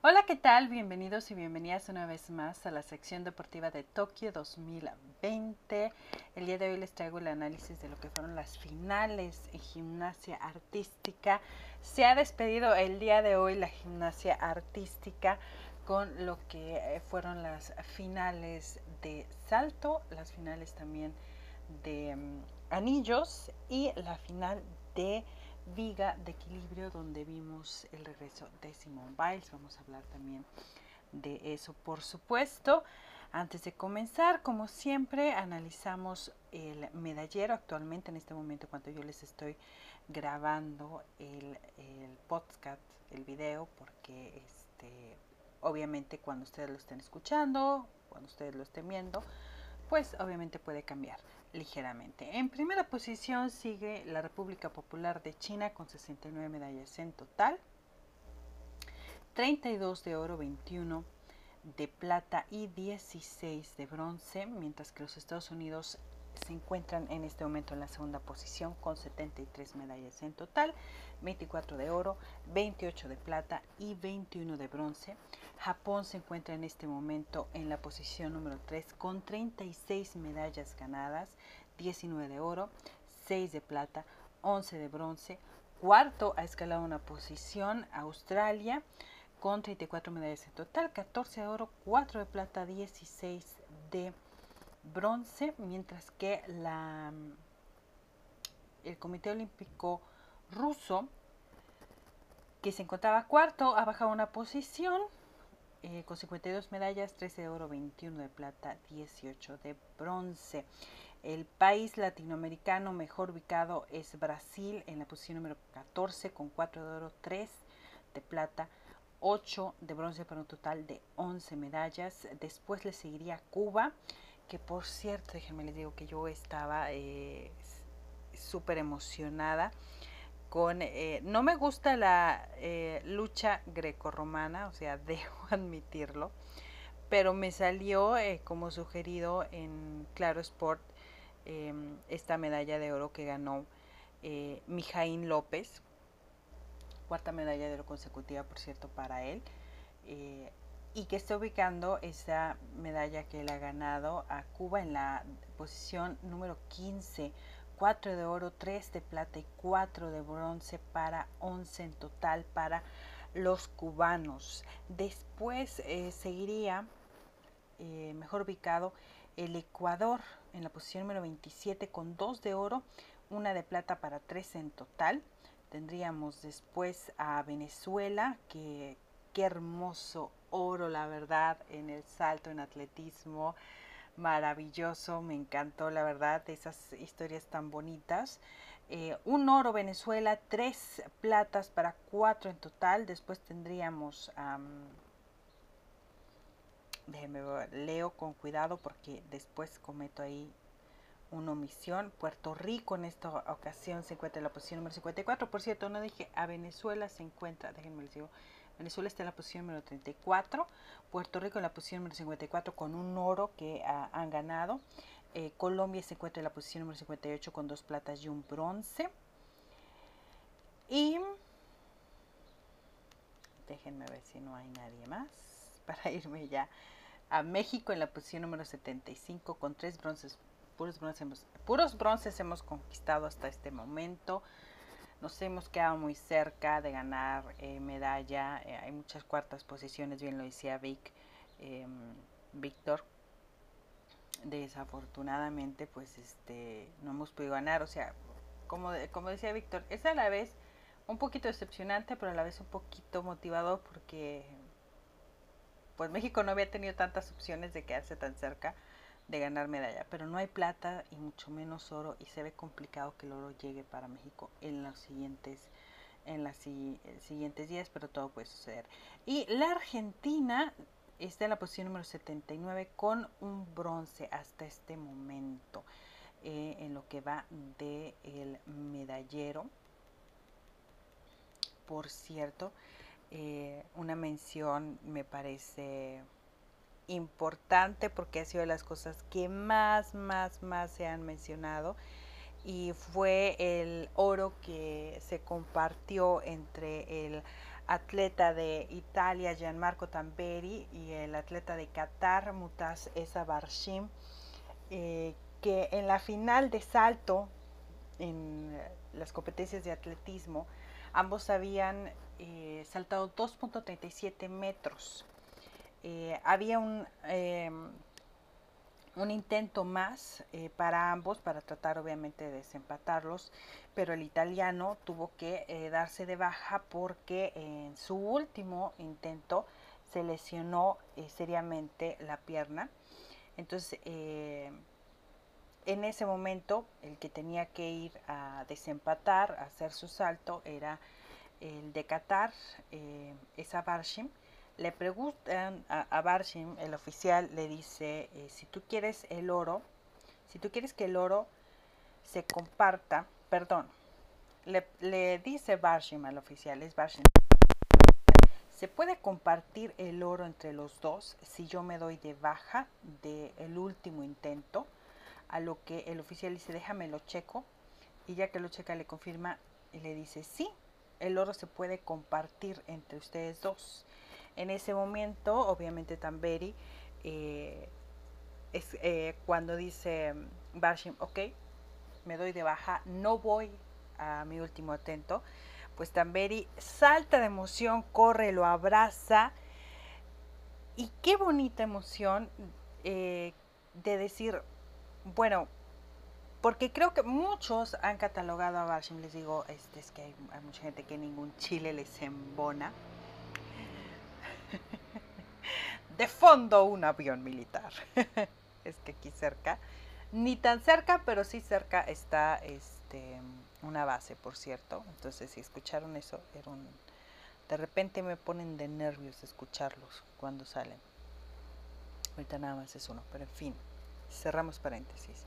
Hola, ¿qué tal? Bienvenidos y bienvenidas una vez más a la sección deportiva de Tokio 2020. El día de hoy les traigo el análisis de lo que fueron las finales en gimnasia artística. Se ha despedido el día de hoy la gimnasia artística con lo que eh, fueron las finales de salto, las finales también de mm, anillos y la final de viga de equilibrio donde vimos el regreso de Simone Biles. Vamos a hablar también de eso, por supuesto. Antes de comenzar, como siempre, analizamos el medallero. Actualmente, en este momento, cuando yo les estoy grabando el, el podcast, el video, porque este, obviamente cuando ustedes lo estén escuchando, cuando ustedes lo estén viendo, pues obviamente puede cambiar ligeramente. En primera posición sigue la República Popular de China con 69 medallas en total, 32 de oro, 21 de plata y 16 de bronce, mientras que los Estados Unidos se encuentran en este momento en la segunda posición con 73 medallas en total, 24 de oro, 28 de plata y 21 de bronce. Japón se encuentra en este momento en la posición número 3 con 36 medallas ganadas, 19 de oro, 6 de plata, 11 de bronce. Cuarto ha escalado una posición Australia con 34 medallas en total, 14 de oro, 4 de plata, 16 de bronce, mientras que la, el Comité Olímpico Ruso, que se encontraba cuarto, ha bajado una posición eh, con 52 medallas, 13 de oro, 21 de plata, 18 de bronce. El país latinoamericano mejor ubicado es Brasil en la posición número 14 con 4 de oro, 3 de plata, 8 de bronce para un total de 11 medallas. Después le seguiría Cuba, que por cierto, déjenme les digo que yo estaba eh, súper emocionada con, eh, no me gusta la eh, lucha grecorromana, o sea, debo admitirlo, pero me salió eh, como sugerido en Claro Sport em, esta medalla de oro que ganó Mijaín López, cuarta medalla de oro consecutiva, por cierto, para él, y que está ubicando esa medalla que él ha ganado a Cuba en la posición número 15 4 de oro, 3 de plata y 4 de bronce para 11 en total para los cubanos. Después eh, seguiría eh, mejor ubicado el Ecuador en la posición número 27 con 2 de oro, una de plata para 3 en total. Tendríamos después a Venezuela, que qué hermoso oro, la verdad, en el salto en atletismo maravilloso, me encantó la verdad, esas historias tan bonitas. Eh, un oro Venezuela, tres platas para cuatro en total. Después tendríamos, déjenme leo con cuidado porque después cometo ahí una omisión. Puerto Rico en esta ocasión se encuentra en la posición número 54. Por cierto, no dije a Venezuela se encuentra, déjenme les digo, Venezuela está en la posición número 34, Puerto Rico en la posición número 54 con un oro que han ganado. Eh, Colombia se encuentra en la posición número 58 con dos platas y un bronce. Y déjenme ver si no hay nadie más para irme ya a México en la posición número 75 con tres bronces. Puros bronces, puros bronces hemos conquistado hasta este momento nos hemos quedado muy cerca de ganar eh, medalla. Eh, hay muchas cuartas posiciones, bien lo decía Vic, em, Víctor. Desafortunadamente, pues este, no hemos podido ganar. O sea, como, como decía Víctor, es a la vez un poquito decepcionante, pero a la vez un poquito motivador porque pues México no había tenido tantas opciones de quedarse tan cerca de ganar medalla, pero no hay plata y mucho menos oro y se ve complicado que el oro llegue para México en los siguientes en los siguientes días, pero todo puede suceder. Y la Argentina está en la posición número 79 con un bronce hasta este momento eh, en lo que va de el medallero. Por cierto, eh, una mención me parece importante porque ha sido de las cosas que más, más, más se han mencionado y fue el oro que se compartió entre el atleta de Italia, Gianmarco Tamberi, y el atleta de Qatar, Mutaz Esa Barshim, eh, que en la final de salto, en las competencias de atletismo, ambos habían eh, saltado 2.37 metros. Eh, había un, em, un intento más eh, para ambos, para tratar obviamente de desempatarlos, pero el italiano tuvo que darse de baja porque en su último intento se lesionó seriamente la pierna. Entonces, en ese momento, el que tenía que ir a desempatar, a hacer su salto, era el de Qatar, eh, es a Barshim, le preguntan a, Barshim, el oficial le dice, eh, si tú quieres el oro, si tú quieres que el oro se comparta, perdón, le, dice Barshim al oficial, es Barshim, se puede compartir el oro entre los dos si yo me doy de baja del último intento, a lo que el oficial dice, déjame lo checo, y ya que lo checa le confirma y le dice, sí, el oro se puede compartir entre ustedes dos. En ese momento, obviamente Tamberi eh, es eh, cuando dice Barshim, ok, me doy de baja, no voy a mi último atento, pues Tamberi salta de emoción, corre, lo abraza y qué bonita emoción eh, de decir, bueno, porque creo que muchos han catalogado a Barshim, les digo, este, es que hay, mucha gente que ningún chile les embona. De fondo un avión militar. es que aquí cerca, ni tan cerca, pero sí cerca está este, una base, por cierto. Entonces, si escucharon eso. De repente me ponen de nervios escucharlos cuando salen. Ahorita nada más es uno, pero en fin, cerramos paréntesis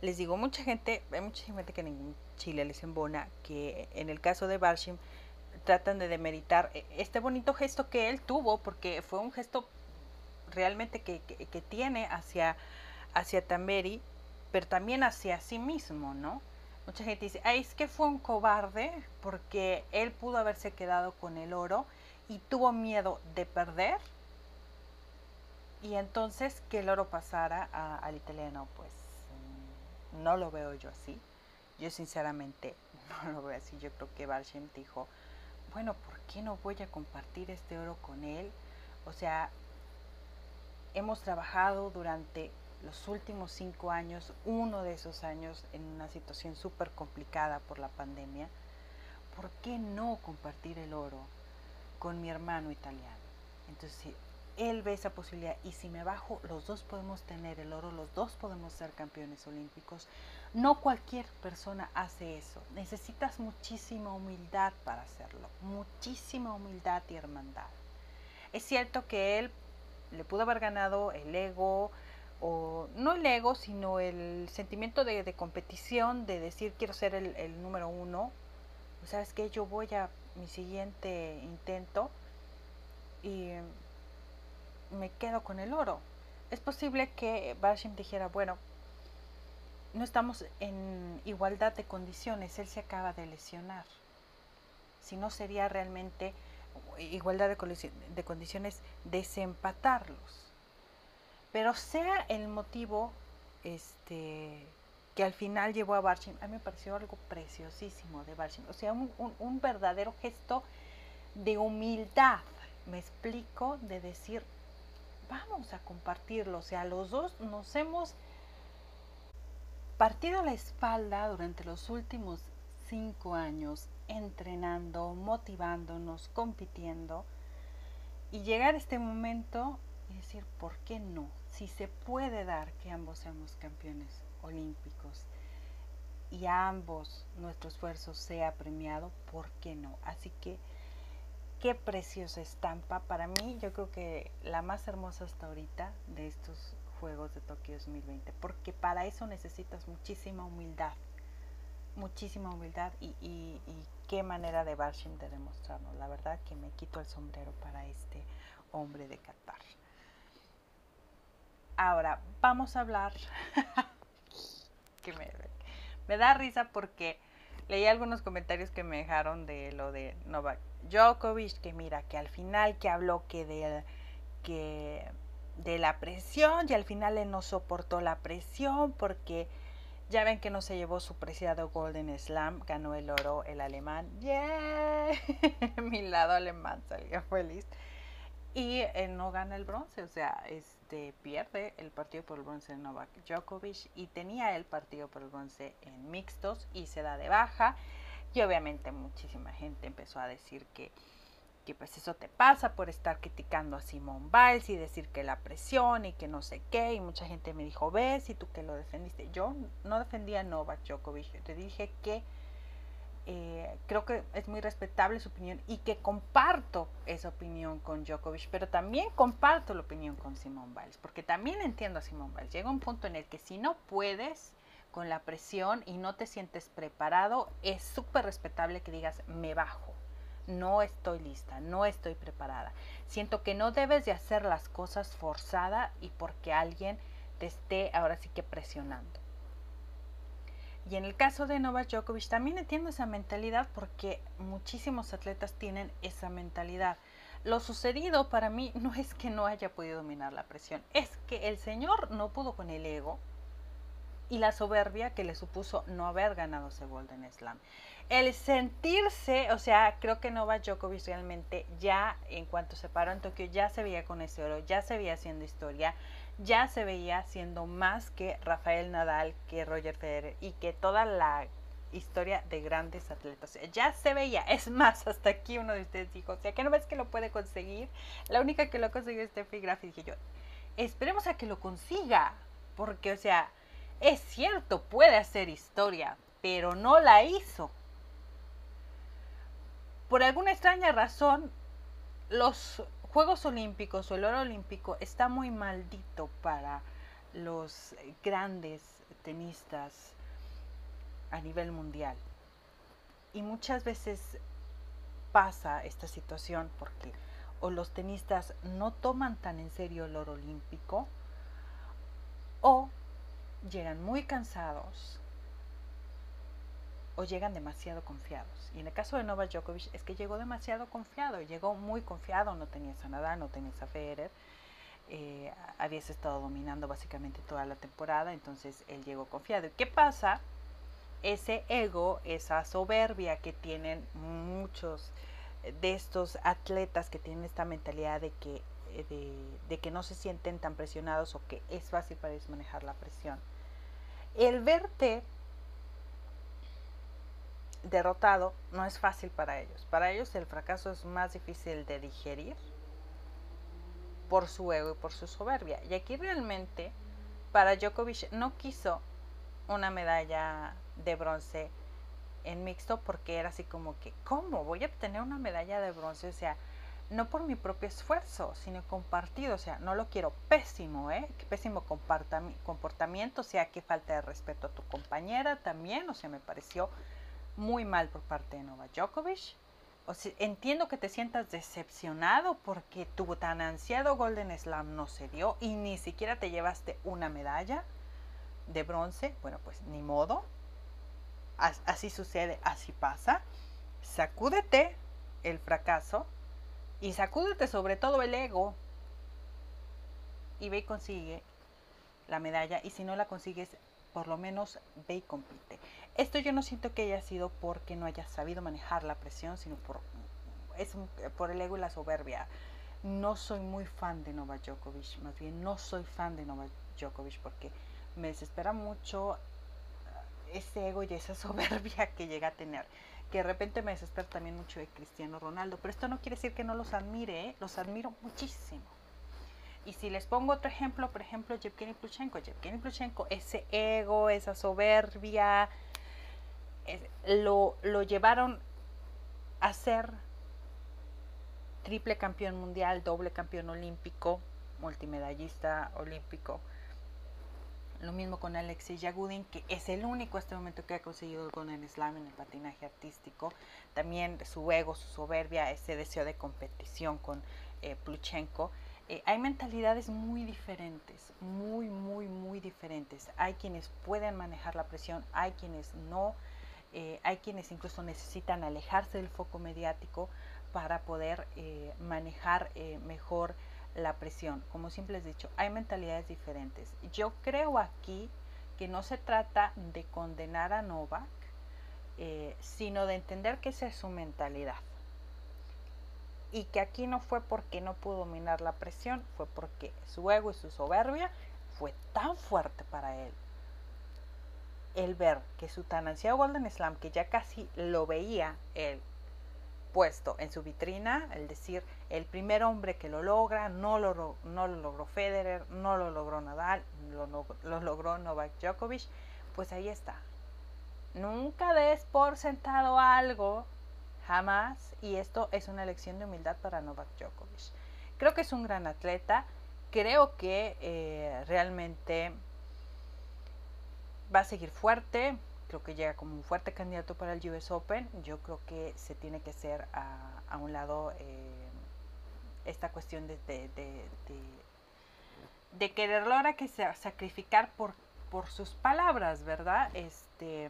les digo, mucha gente, hay mucha gente que en Chile les embona, que en el caso de Barshim tratan de demeritar e, este bonito gesto que él tuvo, porque fue un gesto realmente que, que, tiene hacia, hacia Tamberi, pero también hacia sí mismo, ¿no? Mucha gente dice, es que fue un cobarde porque él pudo haberse quedado con el oro y tuvo miedo de perder y entonces que el oro pasara al italiano, pues no lo veo yo así. Yo sinceramente no lo veo así. Yo creo que Barshem dijo, bueno, ¿por qué no voy a compartir este oro con él? O sea, hemos trabajado durante los últimos cinco años, uno de esos años en una situación súper complicada por la pandemia. ¿Por qué no compartir el oro con mi hermano italiano? Entonces, él ve esa posibilidad y si me bajo, los dos podemos tener el oro, los dos podemos ser campeones olímpicos. No cualquier persona hace eso. Necesitas muchísima humildad para hacerlo, muchísima humildad y hermandad. Es cierto que él le pudo haber ganado el ego, o no el ego, sino el sentimiento de, competición, de decir quiero ser el, número uno. ¿Sabes que Yo voy a mi siguiente intento y me quedo con el oro. Es posible que Barshim dijera, bueno, no estamos en igualdad de condiciones, él se acaba de lesionar. Si no sería realmente igualdad de, condiciones desempatarlos. Pero sea el motivo este, que al final llevó a Barshim, a mí me pareció algo preciosísimo de Barshim. O sea, un, un verdadero gesto de humildad, me explico, de decir, vamos a compartirlo. O sea, los dos nos hemos partido la espalda durante los últimos cinco años entrenando, motivándonos, compitiendo y llegar a este momento y decir, ¿por qué no? Si se puede dar que ambos seamos campeones olímpicos y a ambos nuestro esfuerzo sea premiado, ¿por qué no? Así que qué preciosa estampa. Para mí, yo creo que la más hermosa hasta ahorita de estos Juegos de Tokio 2020, porque para eso necesitas muchísima humildad, muchísima humildad y, y, qué manera de Barshim de demostrarnos. La verdad que me quito el sombrero para este hombre de Qatar. Ahora, vamos a hablar, que me, da risa porque leí algunos comentarios que me dejaron de lo de Novak Djokovic, que mira, que al final que habló que de, que de la presión y al final él no soportó la presión porque ya ven que no se llevó su preciado Golden Slam, ganó el oro el alemán. ¡Yeah! Mi lado alemán salió feliz. Y eh, no gana el bronce, o sea, este pierde el partido por el bronce de Novak Djokovic y tenía el partido por el bronce en mixtos y se da de baja. Y obviamente muchísima gente empezó a decir que que pues eso te pasa por estar criticando a Simón Biles y decir que la presión y que no sé qué, y mucha gente me dijo, ves, y tú que lo defendiste. Yo no defendía a Novak Djokovic, te dije que eh, creo que es muy respetable su opinión y que comparto esa opinión con Djokovic, pero también comparto la opinión con Simón Biles, porque también entiendo a Simón Biles. Llega un punto en el que si no puedes con la presión y no te sientes preparado, es súper respetable que digas, me bajo no estoy lista, no estoy preparada. Siento que no debes de hacer las cosas forzada y porque alguien te esté ahora sí que presionando. Y en el caso de Novak Djokovic también entiendo esa mentalidad porque muchísimos atletas tienen esa mentalidad. Lo sucedido para mí no es que no haya podido dominar la presión, es que el señor no pudo con el ego y la soberbia que le supuso no haber ganado ese Golden Slam el sentirse, o sea, creo que Novak Djokovic realmente ya en cuanto se paró en Tokio ya se veía con ese oro, ya se veía haciendo historia, ya se veía siendo más que Rafael Nadal, que Roger Federer y que toda la historia de grandes atletas. Ya se veía, es más, hasta aquí uno de ustedes dijo, o sea, que no ves que lo puede conseguir. La única que lo consiguió es Steffi Graf y dije yo, esperemos a que lo consiga, porque, o sea, es cierto, puede hacer historia, pero no la hizo por alguna extraña razón, los Juegos Olímpicos o el oro olímpico está muy maldito para los grandes tenistas a nivel mundial. Y muchas veces pasa esta situación porque o los tenistas no toman tan en serio el oro olímpico o llegan muy cansados o llegan demasiado confiados. Y en el caso de Novak Djokovic es que llegó demasiado confiado, llegó muy confiado, no tenía a Nadal, no tenía a Federer, eh, habías estado dominando básicamente toda la temporada, entonces él llegó confiado. ¿Y qué pasa? Ese ego, esa soberbia que tienen muchos de estos atletas que tienen esta mentalidad de que, eh, de que no se sienten tan presionados o que es fácil para ellos manejar la presión. El verte derrotado no es fácil para ellos. Para ellos el fracaso es más difícil de digerir por su ego y por su soberbia. Y aquí realmente para Djokovic no quiso una medalla de bronce en mixto porque era así como que, ¿cómo voy a obtener una medalla de bronce? O sea, no por mi propio esfuerzo, sino compartido. O sea, no lo quiero pésimo, ¿eh? Pésimo comportamiento, o sea, que falta de respeto a tu compañera también. O sea, me pareció muy mal por parte de Novak Djokovic. O entiendo que te sientas decepcionado porque tu tan ansiado Golden Slam no se dio y ni siquiera te llevaste una medalla de bronce. Bueno, pues ni modo. Así sucede, así pasa. Sacúdete el fracaso y sacúdete sobre todo el ego y ve y consigue la medalla y si no la consigues por lo menos ve y compite. Esto yo no siento que haya sido porque no haya sabido manejar la presión, sino por, es por el ego y la soberbia. No soy muy fan de Novak Djokovic, más bien no soy fan de Novak Djokovic porque me desespera mucho eh, ese ego y esa soberbia que llega a tener. Que de repente me desespera también mucho de Cristiano Ronaldo, pero esto no quiere decir que no los admire, ¿eh? los admiro muchísimo. Y si les pongo otro ejemplo, por ejemplo, Yevgeny Pluchenko. Yevgeny Pluchenko, ese ego, esa soberbia, lo, lo llevaron a ser triple campeón mundial, doble campeón olímpico, multimedallista olímpico. Lo mismo con Alexei Yagudin, que es el único este momento que ha conseguido el el Slam en el patinaje artístico. También su ego, su soberbia, ese deseo de competición con eh, Pluchenko. Eh, hay mentalidades muy diferentes, muy, muy, muy diferentes. Hay quienes pueden manejar la presión, hay quienes no Eh, hay quienes incluso necesitan alejarse del foco mediático para poder eh, manejar mejor la presión. Como siempre les he dicho, hay mentalidades diferentes. Yo creo aquí que no se trata de condenar a Novak, sino de entender que esa es su mentalidad. Y que aquí no fue porque no pudo dominar la presión, fue porque su ego y su soberbia fue tan fuerte para él el ver que su tan ansiado Golden Slam, que ya casi lo veía él puesto en su vitrina, el decir, el primer hombre que lo logra, no lo, no lo logró Federer, no lo logró Nadal, lo, lo logró Novak Djokovic, pues ahí está. Nunca des por sentado algo, jamás, y esto es una lección de humildad para Novak Djokovic. Creo que es un gran atleta, creo que eh, realmente va a seguir fuerte, creo que llega como un fuerte candidato para el US Open. Yo creo que se tiene que hacer a, un lado eh, esta cuestión de, de, de, quererlo ahora que se sacrificar por, por sus palabras, ¿verdad? Este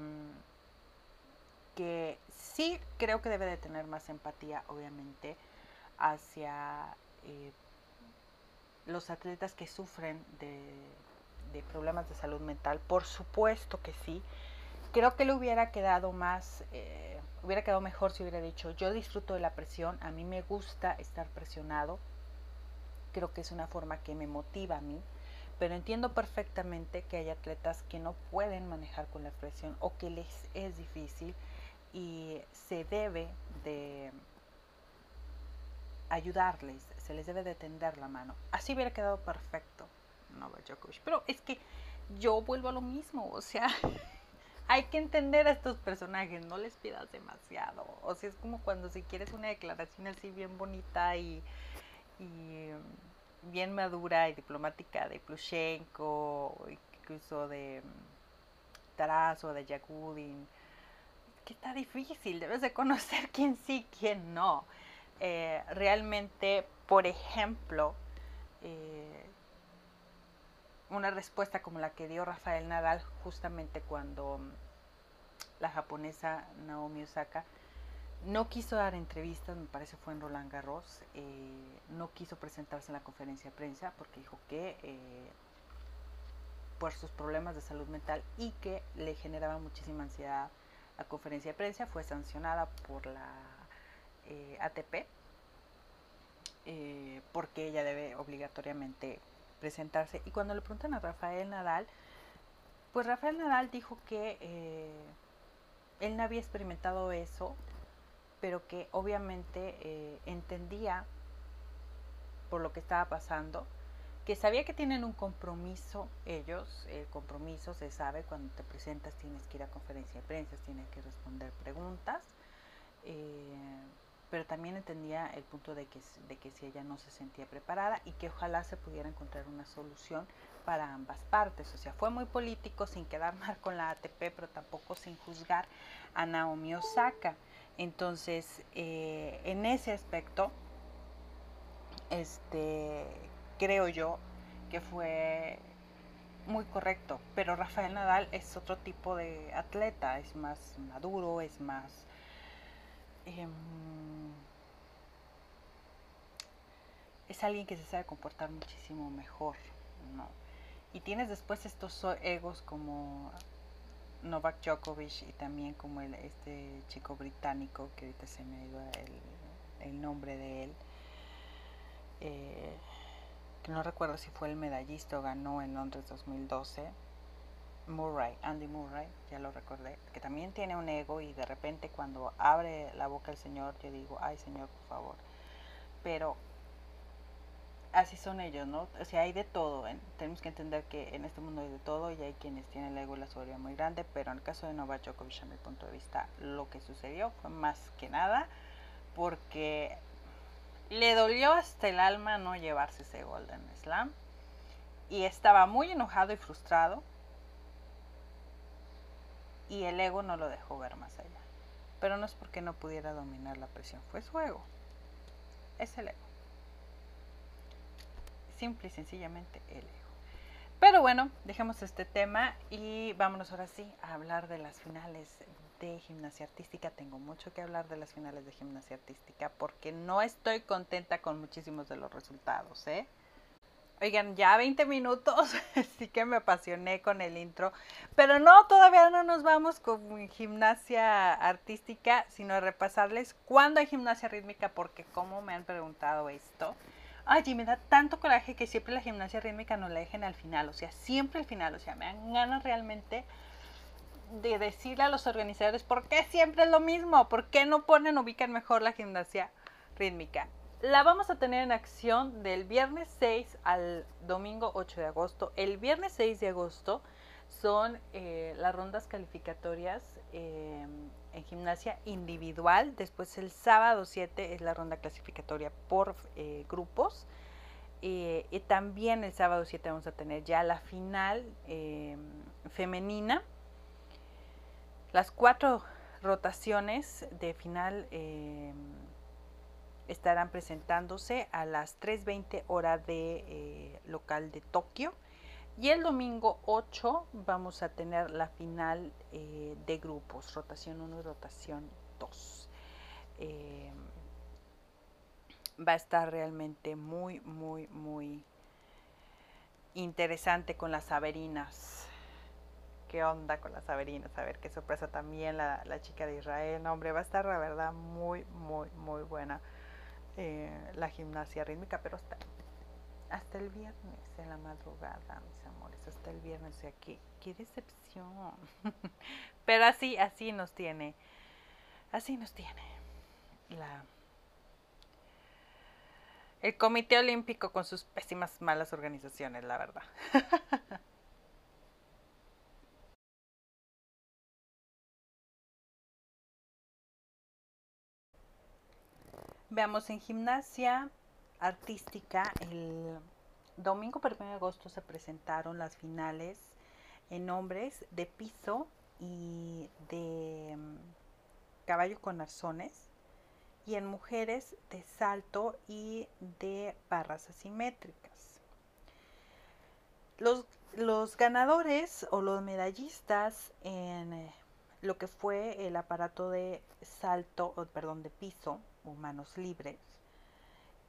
que sí creo que debe de tener más empatía, obviamente, hacia eh, los atletas que sufren de, problemas de salud mental, por supuesto que sí. Creo que le hubiera quedado más, eh, hubiera quedado mejor si hubiera dicho, yo disfruto de la presión, a mí me gusta estar presionado, creo que es una forma que me motiva a mí, pero entiendo perfectamente que hay atletas que no pueden manejar con la presión o que les es difícil y se debe de ayudarles, se les debe de tender la mano. Así hubiera quedado perfecto. Novak Djokovic. Pero es que yo vuelvo a lo mismo, o sea, hay que entender a estos personajes, no les pidas demasiado. O sea, es como cuando si quieres una declaración así bien bonita y, mm, bien madura y diplomática de Plushenko, incluso de mm, Tarazo, de Yagudin, que está difícil, debes de conocer quién sí, quién no. Eh, realmente, por ejemplo, eh, una respuesta como la que dio Rafael Nadal justamente cuando mm, la japonesa Naomi Osaka no quiso dar entrevistas, me parece fue en Roland Garros, eh, no quiso presentarse en la conferencia de prensa porque dijo que por sus problemas de salud mental y que le generaba muchísima ansiedad la conferencia de prensa, fue sancionada por la eh, ATP porque ella debe obligatoriamente presentarse. Y cuando le preguntan a Rafael Nadal, pues Rafael Nadal dijo que eh, él no había experimentado eso, pero que obviamente eh, entendía por lo que estaba pasando, que sabía que tienen un compromiso ellos, el compromiso se sabe, cuando te presentas tienes que ir a conferencia de prensa, tienes que responder preguntas. Eh, pero también entendía el punto de que, de que si ella no se sentía preparada y que ojalá se pudiera encontrar una solución para ambas partes. O sea, fue muy político sin quedar mal con la ATP, pero tampoco sin juzgar a Naomi Osaka. Entonces, eh, en ese aspecto, este, creo yo que fue muy correcto, pero Rafael Nadal es otro tipo de atleta, es más maduro, es más Em, es alguien que se sabe comportar muchísimo mejor, ¿no? Y tienes después estos egos como Novak Djokovic y también como el, este chico británico, que ahorita se me dio el, el nombre de él, eh, no recuerdo si fue el medallista o ganó en Londres 2012 Murray, Andy Murray, ya lo recordé, que también tiene un ego y de repente cuando abre la boca el Señor, yo digo, ay Señor, por favor. Pero así son ellos, ¿no? O sea, hay de todo. tenemos que entender que en este mundo hay de todo y hay quienes tienen el ego y la soberbia muy grande, pero en el caso de Novak Djokovic, a mi punto de vista, lo que sucedió fue más que nada porque le dolió hasta el alma no llevarse ese Golden Slam y estaba muy enojado y frustrado y el ego no lo dejó ver más allá. Pero no es porque no pudiera dominar la presión, fue su ego. Es el ego. Simple y sencillamente el ego. Pero bueno, dejemos este tema y vámonos ahora sí a hablar de las finales de gimnasia artística. Tengo mucho que hablar de las finales de gimnasia artística porque no estoy contenta con muchísimos de los resultados, ¿eh? Oigan, ya 20 minutos, sí que me apasioné con el intro, pero no, todavía no nos vamos con gimnasia artística, sino a repasarles cuándo hay gimnasia rítmica, porque como me han preguntado esto, ay, me da tanto coraje que siempre la gimnasia rítmica no la dejen al final, o sea, siempre al final, o sea, me dan ganas realmente de decirle a los organizadores, ¿por qué siempre es lo mismo? ¿Por qué no ponen, ubican mejor la gimnasia rítmica? La vamos a tener en acción del viernes 6 al domingo 8 de agosto. El viernes 6 de agosto son eh, las rondas calificatorias eh, en gimnasia individual. Después el sábado 7 es la ronda clasificatoria por eh, grupos. y también el sábado 7 vamos a tener ya la final femenina. Las cuatro rotaciones de final estarán presentándose a las 3.20 hora de eh, local de Tokio. Y el domingo 8 vamos a tener la final eh, de grupos, rotación 1 y rotación 2. Eh, va a estar realmente muy, muy, muy interesante con las Averinas. ¿Qué onda con las Averinas? A ver qué sorpresa también la, la chica de Israel. Hombre, va a estar la verdad muy, muy, muy buena. Eh, la gimnasia rítmica, pero hasta, hasta el viernes en la madrugada, mis amores, hasta el viernes, o sea, qué, qué decepción. pero así, así nos tiene, así nos tiene la el Comité Olímpico con sus pésimas malas organizaciones, la verdad. Veamos en gimnasia artística, el domingo 1 de agosto se presentaron las finales en hombres de piso y de mm, caballo con arzones y en mujeres de salto y de barras asimétricas. Los, los ganadores o los medallistas en eh, lo que fue el aparato de salto, perdón, de piso manos libres.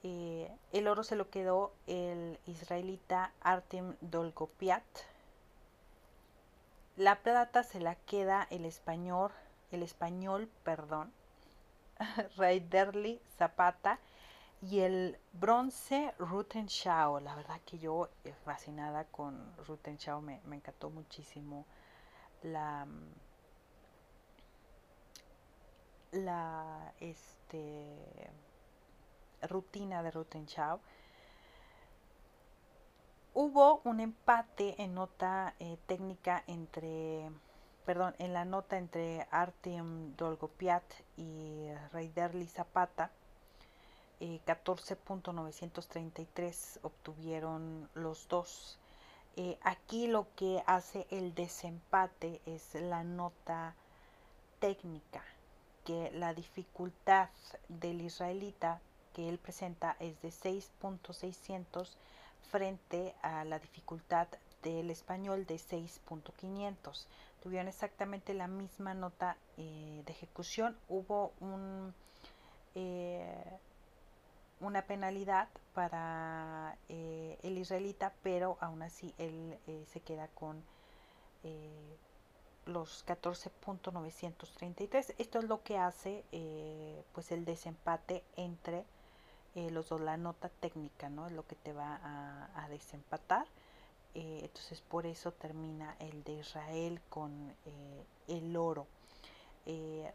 Eh, el oro se lo quedó el israelita Artem Dolgopiat. La plata se la queda el español, el español, perdón, Raiderli Zapata y el bronce Rutenschau. La verdad que yo eh, fascinada con Rutenschau, me, me encantó muchísimo la la este, rutina de Rutenschau, hubo un empate en nota eh, técnica entre, perdón, en la nota entre Artem Dolgopiat y Reiderli Zapata. 14.933 eh, obtuvieron los dos. Eh, aquí lo que hace el desempate es la nota técnica la dificultad del israelita que él presenta es de 6.600 frente a la dificultad del español de 6.500. Tuvieron exactamente la misma nota eh, de ejecución. Hubo un, eh, una penalidad para eh, el israelita, pero aún así él se queda con los 14.933. Esto es lo que hace eh, pues el desempate entre eh, los dos, la nota técnica, ¿no? Es lo que te va a, desempatar. Eh, entonces por eso termina el de Israel con el oro.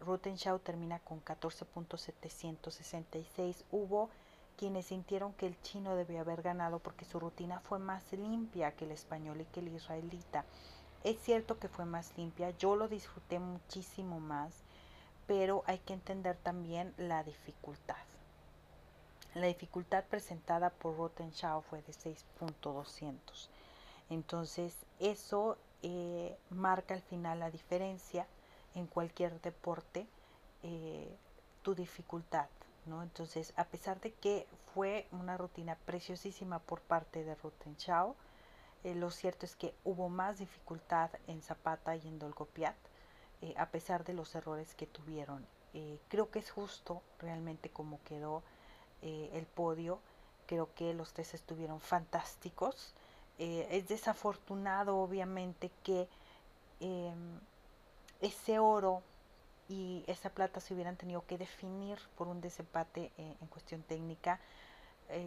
Rutenschau termina con 14.766. Hubo quienes sintieron que el chino debió haber ganado porque su rutina fue más limpia que el español y que el israelita. Es cierto que fue más limpia, yo lo disfruté muchísimo más, pero hay que entender también la dificultad. La dificultad presentada por Rottenschau fue de 6.200. Entonces, eso eh, marca al final la diferencia en cualquier deporte, eh, tu dificultad. ¿no? Entonces, a pesar de que fue una rutina preciosísima por parte de Rottenschau, eh, lo cierto es que hubo más dificultad en Zapata y en Dolgopiat. eh, a pesar de los errores que tuvieron. Eh, creo que es justo realmente como quedó el podio. Creo que los tres estuvieron fantásticos. es desafortunado obviamente que em, ese oro y esa plata se hubieran tenido que definir por un desempate en cuestión técnica.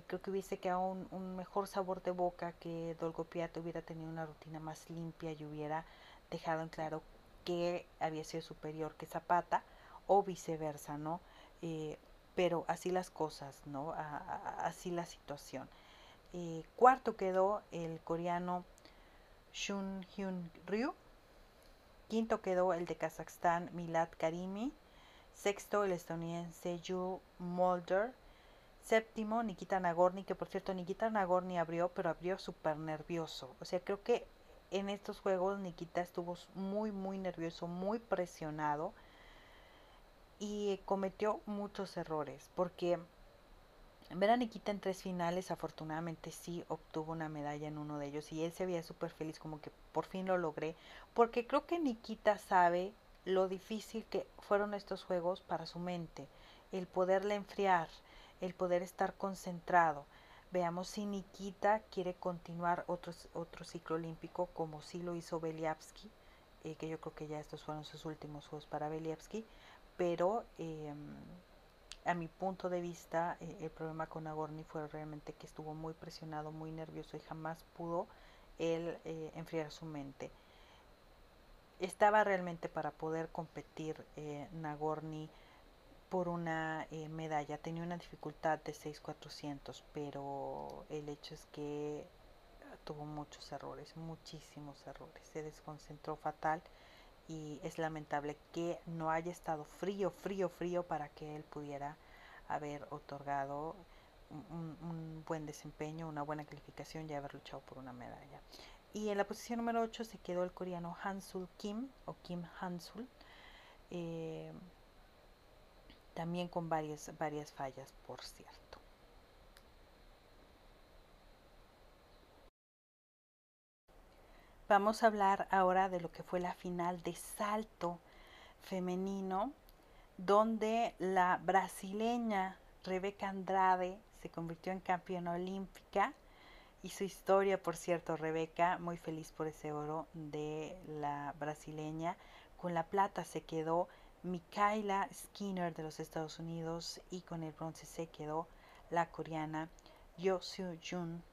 Creo que hubiese quedado un, un, mejor sabor de boca que Dolgopiato hubiera tenido una rutina más limpia y hubiera dejado en claro que había sido superior que Zapata o viceversa, ¿no? Eh, pero así las cosas, ¿no? así la situación. Eh, cuarto quedó el coreano Shun Hyun Ryu. Quinto quedó el de Kazajstán Milad Karimi. Sexto el estadounidense Yu Mulder. Séptimo Nikita Nagorny, que por cierto Nikita Nagorny abrió, pero abrió súper nervioso. O sea, creo que en estos juegos Nikita estuvo muy, muy nervioso, muy presionado y cometió muchos errores porque ver a Nikita en tres finales afortunadamente sí obtuvo una medalla en uno de ellos y él se veía súper feliz como que por fin lo logré porque creo que Nikita sabe lo difícil que fueron estos juegos para su mente el poderle enfriar el poder estar concentrado Veamos si Nikita quiere continuar otro, otro ciclo olímpico como sí lo hizo Beliavsky, eh, que yo creo que ya estos fueron sus últimos juegos para Beliavsky, pero em, a mi punto de vista eh, el problema con Nagorny fue realmente que estuvo muy presionado, muy nervioso y jamás pudo él eh, enfriar su mente. Estaba realmente para poder competir Nagorny por una eh, medalla. Tenía una dificultad de 6.400, pero el hecho es que tuvo muchos errores, muchísimos errores. Se desconcentró fatal y es lamentable que no haya estado frío, frío, frío para que él pudiera haber otorgado un, un, buen desempeño, una buena calificación y haber luchado por una medalla. Y en la posición número 8 se quedó el coreano Hansul Kim o Kim Hansul. Eh, también con varias, varias fallas, por cierto. Vamos a hablar ahora de lo que fue la final de salto femenino, donde la brasileña Rebeca Andrade se convirtió en campeona olímpica y su historia, por cierto, Rebeca, muy feliz por ese oro de la brasileña. Con la plata se quedó Mikaela Skinner de los Estados Unidos y con el bronce se quedó la coreana Yo Soo Jun.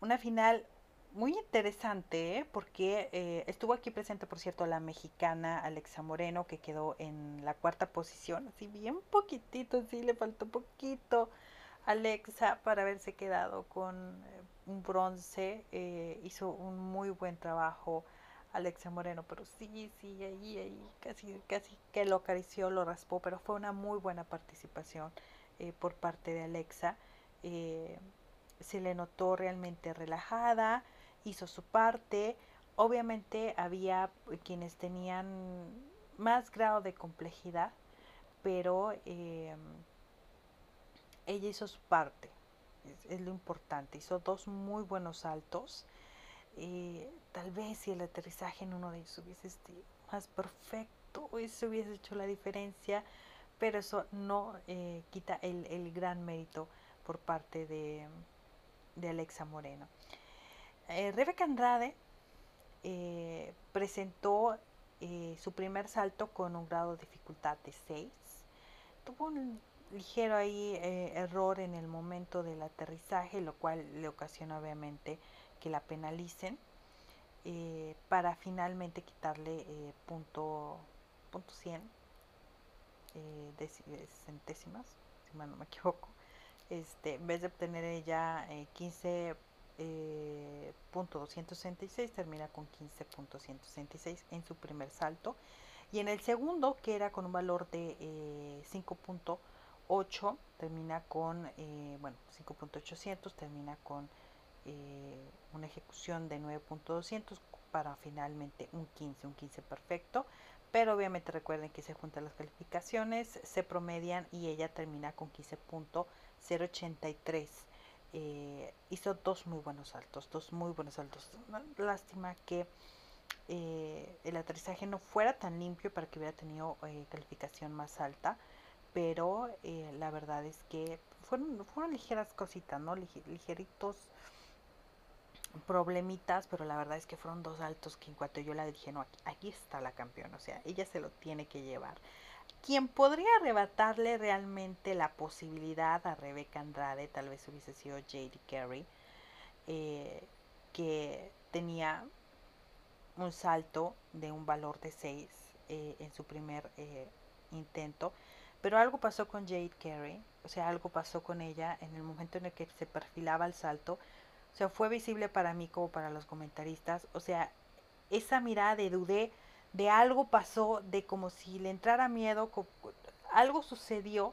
Una final muy interesante ¿eh? porque eh, estuvo aquí presente, por cierto, la mexicana Alexa Moreno que quedó en la cuarta posición, así bien poquitito, sí le faltó poquito Alexa para haberse quedado con eh, un bronce. hizo un muy buen trabajo Alexia Moreno, pero sí, sí, ahí, ahí, casi, casi que lo acarició, lo raspó, pero fue una muy buena participación eh, por parte de Alexa. Eh, se le notó realmente relajada, hizo su parte. Obviamente había quienes tenían más grado de complejidad, pero eh, ella hizo su parte, es, lo importante. Hizo dos muy buenos saltos eh, tal vez si el aterrizaje en uno de ellos hubiese sido más perfecto, eso hubiese hecho la diferencia, pero eso no eh, quita el, gran mérito por parte de, Alexa Moreno. Eh, Rebeca Andrade presentó su primer salto con un grado de dificultad de 6. Tuvo un ligero ahí error en el momento del aterrizaje, lo cual le ocasiona obviamente que la penalicen eh, para finalmente quitarle eh, punto, punto 100 eh, centésimas, si no me equivoco. Este, en vez de obtener ella 15.266, termina con 15.166 en su primer salto. Y en el segundo, que era con un valor de 5.8, termina con, bueno, 5.800, termina con eh, una ejecución de 9.200 para finalmente un 15, un 15 perfecto. Pero obviamente recuerden que se juntan las calificaciones, se promedian y ella termina con 15.083. Eh, hizo dos muy buenos saltos, dos muy buenos saltos. lástima que eh, el aterrizaje no fuera tan limpio para que hubiera tenido eh, calificación más alta, pero eh, la verdad es que fueron, fueron ligeras cositas, ¿no? ligeritos problemitas, pero la verdad es que fueron dos altos que en cuanto yo la dije, no, aquí, está la campeona, o sea, ella se lo tiene que llevar. Quien podría arrebatarle realmente la posibilidad a Rebecca Andrade, tal vez hubiese sido J.D. Carey, que tenía un salto de un valor de 6 eh, en su primer eh, intento. Pero algo pasó con Jade Carey, o sea, algo pasó con ella en el momento en el que se perfilaba el salto. O sea, fue visible para mí como para los comentaristas. O sea, esa mirada de dudé, de algo pasó, de como si le entrara miedo, algo sucedió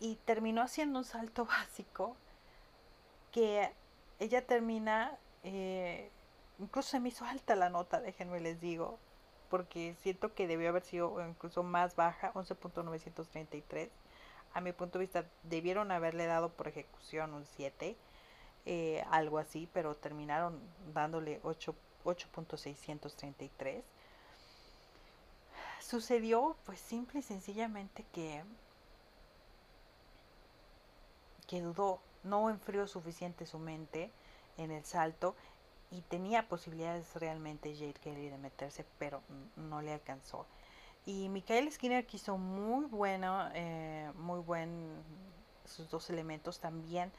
y terminó haciendo un salto básico que ella termina eh, incluso se me hizo alta la nota, déjenme les digo, porque siento que debió haber sido incluso más baja, 11.933. A mi punto de vista, debieron haberle dado por ejecución un 7, eh, algo así, pero terminaron dándole 8.633. Sucedió, pues simple y sencillamente que, que dudó, no enfrió suficiente su mente en el salto y tenía posibilidades realmente Jade Kelly de meterse, pero no le alcanzó. Y Michael Skinner quiso muy bueno, eh, muy buen sus dos elementos también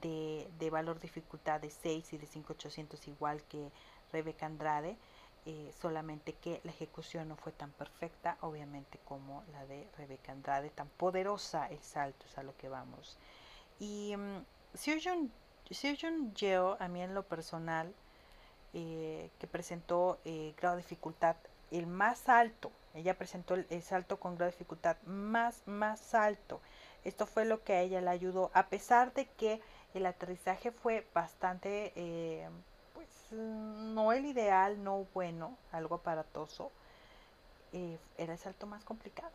de, de, valor dificultad de 6 y de 5800 igual que Rebecca Andrade, eh, solamente que la ejecución no fue tan perfecta, obviamente como la de Rebecca Andrade, tan poderosa el salto es a lo que vamos. Y um, Jun Yeo, a mí en lo personal, eh, que presentó eh, grado de dificultad el más alto. Ella presentó el, salto con grado de dificultad más, más alto. Esto fue lo que a ella le ayudó, a pesar de que el aterrizaje fue bastante, eh, pues no el ideal, no bueno, algo aparatoso. era el salto más complicado.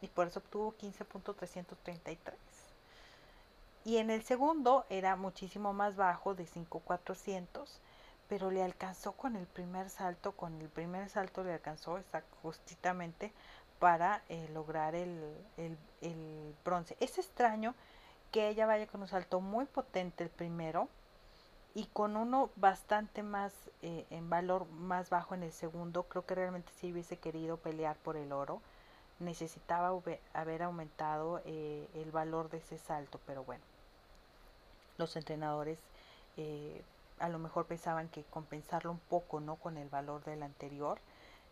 Y por eso obtuvo 15.333. Y en el segundo era muchísimo más bajo, de 5.400 pero le alcanzó con el primer salto, con el primer salto le alcanzó justamente para eh, lograr el, bronce. Es extraño que ella vaya con un salto muy potente el primero y con uno bastante más eh, en valor más bajo en el segundo. Creo que realmente sí hubiese querido pelear por el oro. Necesitaba haber aumentado eh, el valor de ese salto, pero bueno, los entrenadores a lo mejor pensaban que compensarlo un poco no con el valor del anterior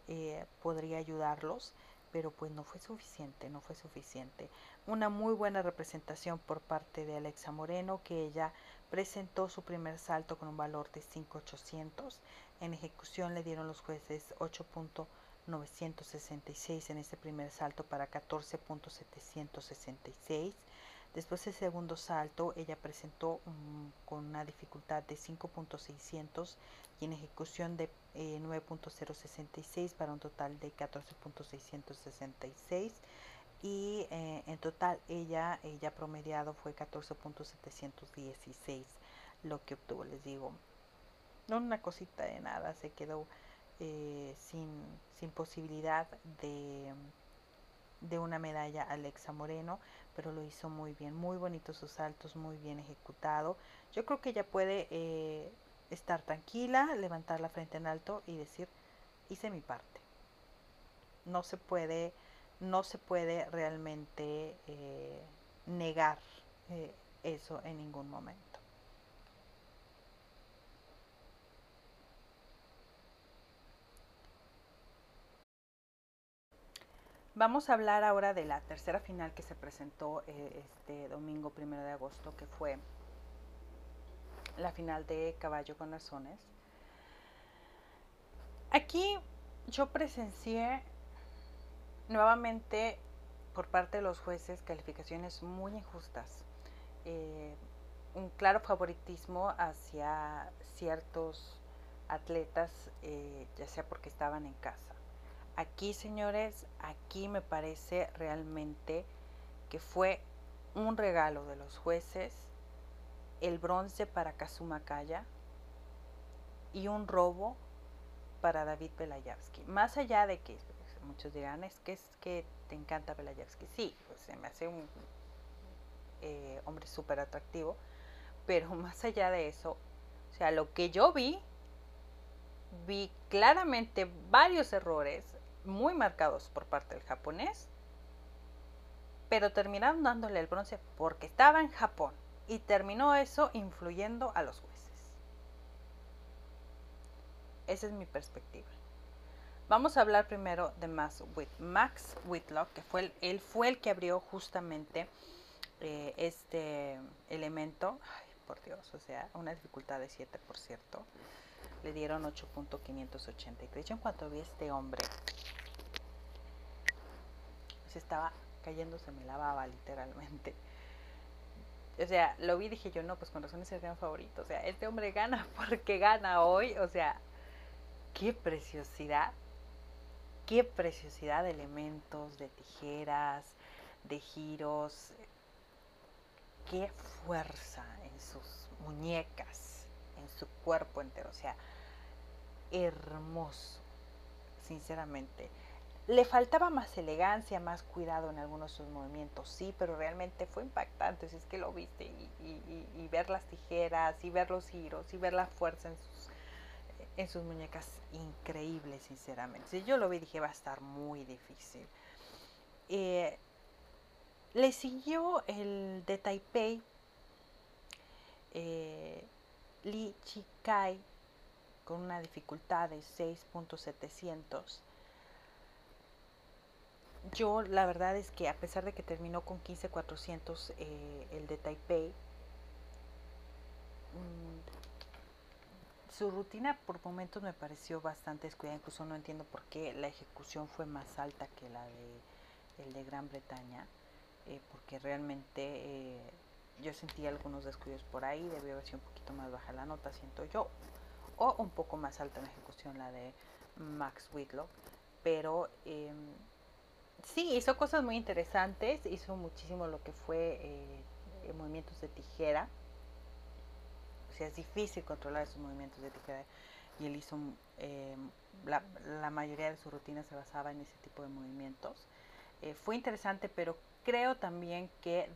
eh, podría ayudarlos pero pues no fue suficiente no fue suficiente. Una muy buena representación por parte de Alexa Moreno que ella presentó su primer salto con un valor de 5800 en ejecución le dieron los jueces 8.966 en ese primer salto para 14.766 Después del segundo salto, ella presentó con una dificultad de 5.600 y en ejecución de 9.066 eh, para un total de 14.666 y eh, en total ella, ella promediado fue 14.716 lo que obtuvo, les digo, no una cosita de nada, se quedó eh, sin, sin posibilidad de de una medalla Alexa Moreno, pero lo hizo muy bien, muy bonitos sus saltos, muy bien ejecutado. Yo creo que ella puede eh, estar tranquila, levantar la frente en alto y decir, hice mi parte. No se puede, no se puede realmente eh, negar eh, eso en ningún momento. Vamos a hablar ahora de la tercera final que se presentó eh, este domingo primero de agosto, que fue la final de Caballo con Arzones. Aquí yo presencié nuevamente por parte de los jueces calificaciones muy injustas. Eh, un claro favoritismo hacia ciertos atletas, eh, ya sea porque estaban en casa Aquí, señores, aquí me parece realmente que fue un regalo de los jueces el bronce para Kazuma Kaya y un robo para David Belayavsky. Más allá de que muchos dirán, es que es que te encanta Belayavsky. Sí, pues se me hace un eh, hombre súper atractivo, pero más allá de eso, o sea, lo que yo vi, vi claramente varios errores muy marcados por parte del japonés, pero terminaron dándole el bronce porque estaba en Japón y terminó eso influyendo a los jueces. Esa es mi perspectiva. Vamos a hablar primero de Max, Whitlock, que fue el, él fue el que abrió justamente eh, este elemento. Ay, por Dios, o sea, una dificultad de 7, por cierto. Le dieron 8.583. Yo en cuanto vi a este hombre, se estaba cayéndose, me lavaba literalmente. O sea, lo vi y dije yo, no, pues con razón es el gran favorito. O sea, este hombre gana porque gana hoy. O sea, qué preciosidad, qué preciosidad de elementos, de tijeras, de giros, qué fuerza en sus muñecas, su cuerpo entero, o sea, hermoso, sinceramente. Le faltaba más elegancia, más cuidado en algunos de sus movimientos, sí, pero realmente fue impactante, si es que lo viste, y, ver las tijeras, y ver los giros, y ver la fuerza en sus en sus muñecas increíble, sinceramente. Si yo lo vi, dije, va a estar muy difícil. Eh, le siguió el de Taipei, eh, Li Chikai, con una dificultad de 6.700. Yo la verdad es que a pesar de que terminó con 15.400 eh, el de Taipei, mm, su rutina por momentos me pareció bastante descuidada, incluso no entiendo por qué la ejecución fue más alta que la de el de Gran Bretaña, eh, porque realmente eh, yo sentí algunos descuidos por ahí, debió haber sido un poquito más baja la nota, siento yo, o un poco más alta en ejecución la de Max Whitlock, pero em, sí, hizo cosas muy interesantes, hizo muchísimo lo que fue eh, movimientos de tijera, es difícil controlar esos movimientos de tijera y él hizo, eh, la, mayoría de su rutina se basaba en ese tipo de movimientos. Eh, fue interesante, pero creo también que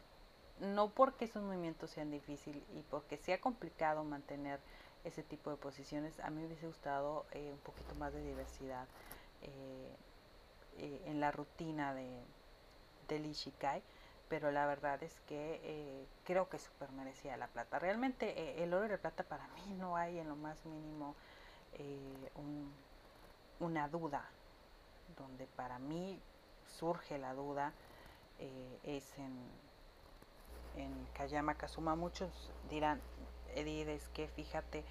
no porque esos movimientos sean difíciles y porque sea complicado mantener ese tipo de posiciones, a mí me hubiese gustado eh, un poquito más de diversidad en la rutina de, del Ishikai pero la verdad es que eh, creo que super merecía la plata. Realmente eh, el oro y la plata para mí no hay en lo más mínimo eh, una duda. Donde para mí surge la duda es en, en Kayama Kazuma. Muchos dirán, Edith, que fíjate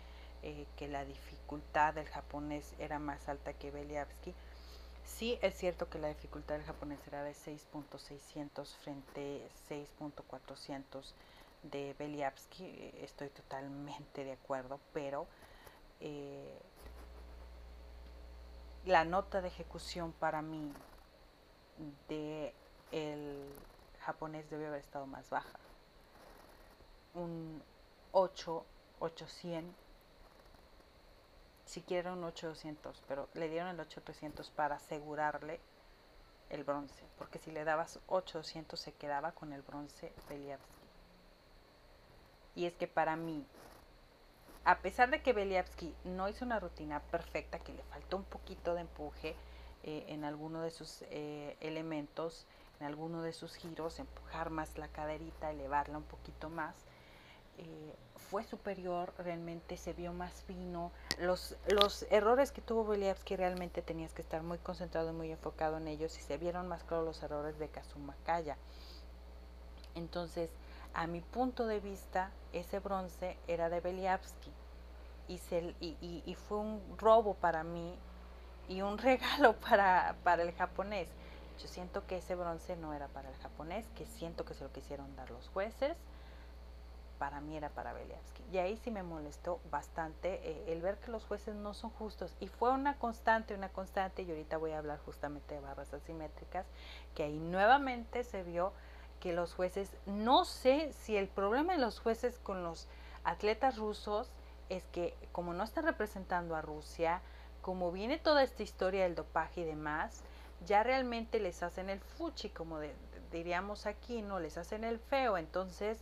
que la dificultad del japonés era más alta que Beliavsky Sí es cierto que la dificultad del japonés era de 6.600 frente a 6.400 de Beliavsky, estoy totalmente de acuerdo, pero eh, la nota de ejecución para mí de el japonés debe haber estado más baja. Un 8, 800 siquiera un 8200, pero le dieron el 8300 para asegurarle el bronce, porque si le dabas 800 se quedaba con el bronce Beliavsky. Y es que para mí, a pesar de que Beliavsky no hizo una rutina perfecta, que le faltó un poquito de empuje eh, en alguno de sus eh, elementos, en alguno de sus giros, empujar más la caderita, elevarla un poquito más, eh, fue superior, realmente se vio más fino. Los, los errores que tuvo Beliavsky realmente tenías que estar muy concentrado y muy enfocado en ellos y se vieron más claros los errores de Kazuma Kaya. Entonces, a mi punto de vista, ese bronce era de Beliavsky y, y, y, fue un robo para mí y un regalo para, para el japonés. Yo siento que ese bronce no era para el japonés, que siento que se lo quisieron dar los jueces para mí era para Beliavsky. Y ahí sí me molestó bastante eh, el ver que los jueces no son justos. Y fue una constante, una constante, y ahorita voy a hablar justamente de barras asimétricas, que ahí nuevamente se vio que los jueces, no sé si el problema de los jueces con los atletas rusos es que como no están representando a Rusia, como viene toda esta historia del dopaje y demás, ya realmente les hacen el fuchi, como diríamos aquí, ¿no? Les hacen el feo. Entonces,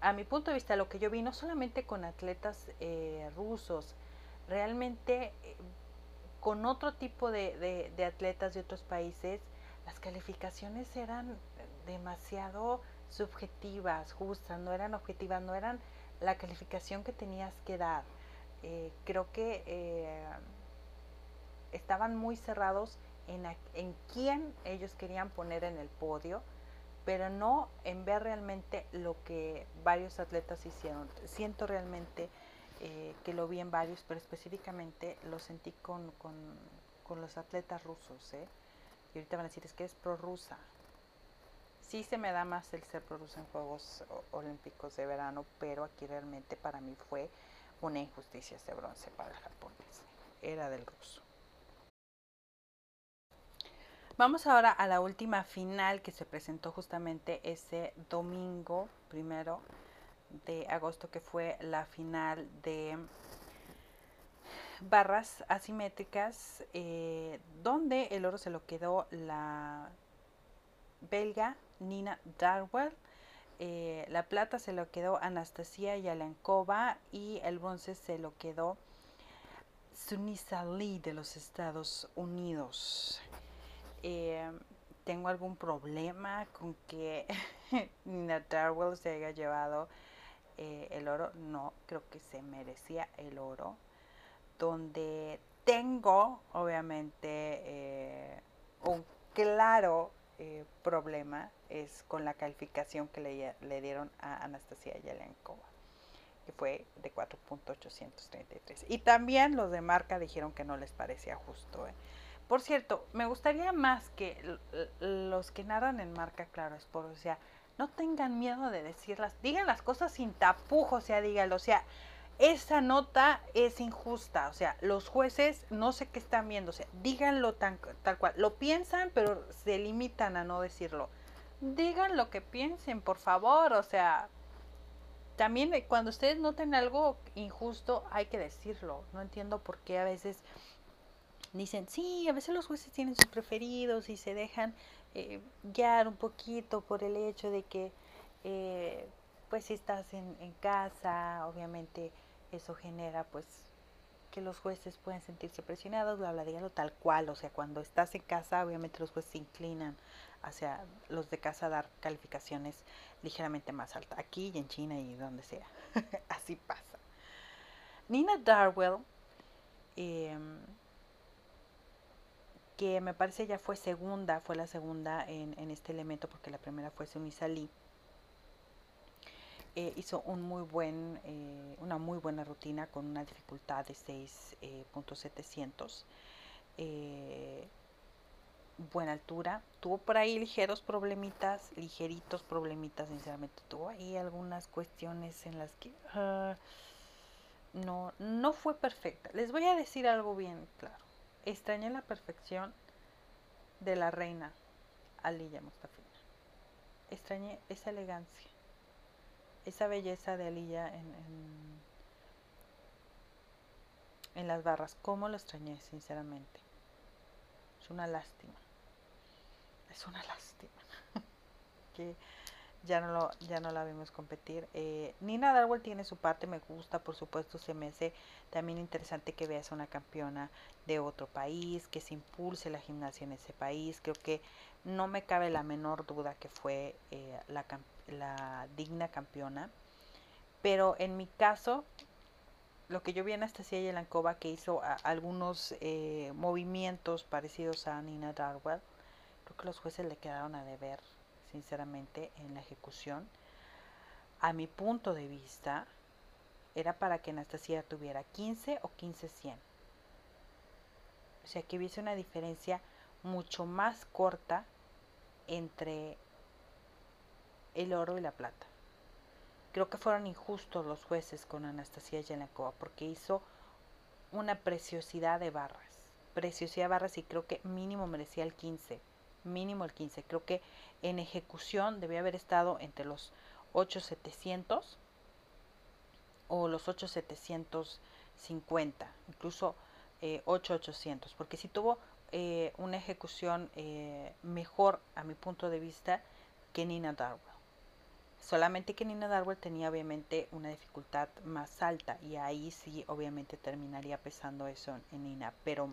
a mi punto de vista, lo que yo vi, no solamente con atletas eh, rusos, realmente eh, con otro tipo de, atletas de otros países, las calificaciones eran demasiado subjetivas, justas, no eran objetivas, no eran la calificación que tenías que dar. Eh, creo que eh, estaban muy cerrados en quién ellos querían poner en el podio, pero no en ver realmente lo que varios atletas hicieron. Siento realmente eh, que lo vi en varios, pero específicamente lo sentí con, con, con los atletas rusos. Y ahorita van a decir, es que es prorrusa sí se me da más el ser prorruso en Juegos Olímpicos de verano, pero aquí realmente para mí fue una injusticia ese bronce para el japonés. Era del ruso. Vamos ahora a la última final que se presentó justamente ese domingo primero de agosto, que fue la final de barras asimétricas, eh, donde el oro se lo quedó la belga Nina Darwell. Eh, la plata se lo quedó Anastasia Yalankova y el bronce se lo quedó Sunisa Lee de los Estados Unidos. Eh, tengo algún problema con que Nina Darwell se haya llevado eh, el oro. No, creo que se merecía el oro. Donde tengo, obviamente, un claro eh, problema es con la calificación que le, dieron a Anastasia Yelenkova, que fue de 4.833. Y también los de marca dijeron que no les parecía justo. Por cierto, me gustaría más que los que narran en marca, claro, es o sea, no tengan miedo de decirlas, digan las cosas sin tapujos, o sea, díganlo, o sea, esa nota es injusta, o sea, los jueces no sé qué están viendo, o sea, díganlo tan, tal cual, lo piensan, pero se limitan a no decirlo. Digan lo que piensen, por favor, o sea, también eh, cuando ustedes noten algo injusto, hay que decirlo. No entiendo por qué a veces dicen, sí, a veces los jueces tienen sus preferidos y se dejan eh, guiar un poquito por el hecho de que, eh, pues si estás en, en casa, obviamente eso genera pues que los jueces pueden sentirse presionados, bla, bla, dígalo tal cual, o sea, cuando estás en casa, obviamente los jueces se inclinan hacia los de casa a dar calificaciones ligeramente más altas, aquí y en China y donde sea, así pasa. Nina Darwell, em, que me parece ya fue segunda, fue la segunda en, en este elemento, porque la primera fue Sunisa Lee, eh, hizo un muy buen, eh, una muy buena rutina con una dificultad de 6.700. Eh, buena altura. Tuvo por ahí ligeros problemitas, ligeritos problemitas, sinceramente. Tuvo ahí algunas cuestiones en las que ah, no, no fue perfecta. Les voy a decir algo bien claro. Extrañé la perfección de la reina Aliyah Mustafina. Extrañé esa elegancia esa belleza de Alilla en, en, las barras. ¿Cómo lo extrañé, sinceramente? Es una lástima. Es una lástima. que ya no, lo, ya no la vimos competir. Eh, Nina Darwell tiene su parte, me gusta, por supuesto, se me hace también interesante que veas a una campeona de otro país, que se impulse la gimnasia en ese país. Creo que no me cabe la menor duda que fue eh, la, la, digna campeona. Pero en mi caso, lo que yo vi en Anastasia Yelankova, que hizo algunos eh, movimientos parecidos a Nina Darwell, creo que los jueces le quedaron a deber, sinceramente, en la ejecución. A mi punto de vista, era para que Anastasia tuviera 15 o 15-100. O sea, que hubiese una diferencia mucho más corta entre el oro y la plata. Creo que fueron injustos los jueces con Anastasia Yelankova porque hizo una preciosidad de barras. Preciosidad de barras y creo que mínimo merecía el 15. Mínimo el 15. Creo que en ejecución debía haber estado entre los 8700 o los 8700 50, incluso eh, 8800, porque si tuvo eh, una ejecución eh, mejor a mi punto de vista que Nina Darwell. Solamente que Nina Darwell tenía obviamente una dificultad más alta y ahí sí obviamente terminaría pesando eso en Nina, pero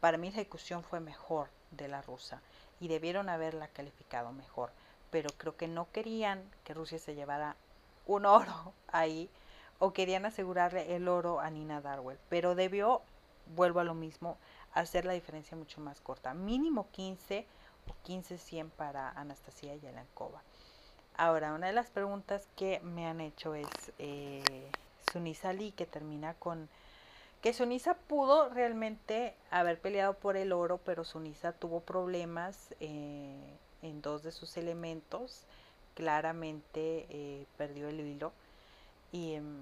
para mí la ejecución fue mejor de la rusa y debieron haberla calificado mejor, pero creo que no querían que Rusia se llevara un oro ahí o querían asegurarle el oro a Nina Darwell, pero debió, vuelvo a lo mismo, hacer la diferencia mucho más corta, mínimo 15 o 15-100 para Anastasia Yelankova. Ahora, una de las preguntas que me han hecho es eh, Sunisa Lee, que termina con que Sunisa pudo realmente haber peleado por el oro, pero Sunisa tuvo problemas eh, en dos de sus elementos, claramente eh, perdió el hilo. Y, em,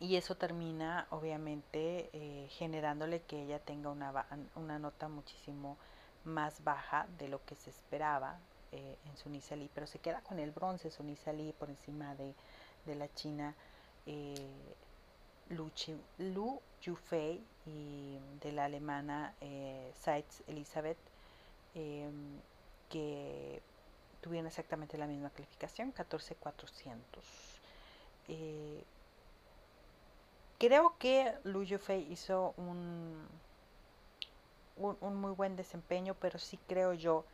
y, eso termina obviamente eh, generándole que ella tenga una, una nota muchísimo más baja de lo que se esperaba eh, en Sunisa Lee, pero se queda con el bronce Sunisa Lee por encima de, de la China eh, Lu, Lu Yufei y de la alemana eh, Seitz Elisabeth, eh, que tuvieron exactamente la misma calificación, 14400. Creo que Lu Yufei hizo un, un, un muy buen desempeño, pero sí creo yo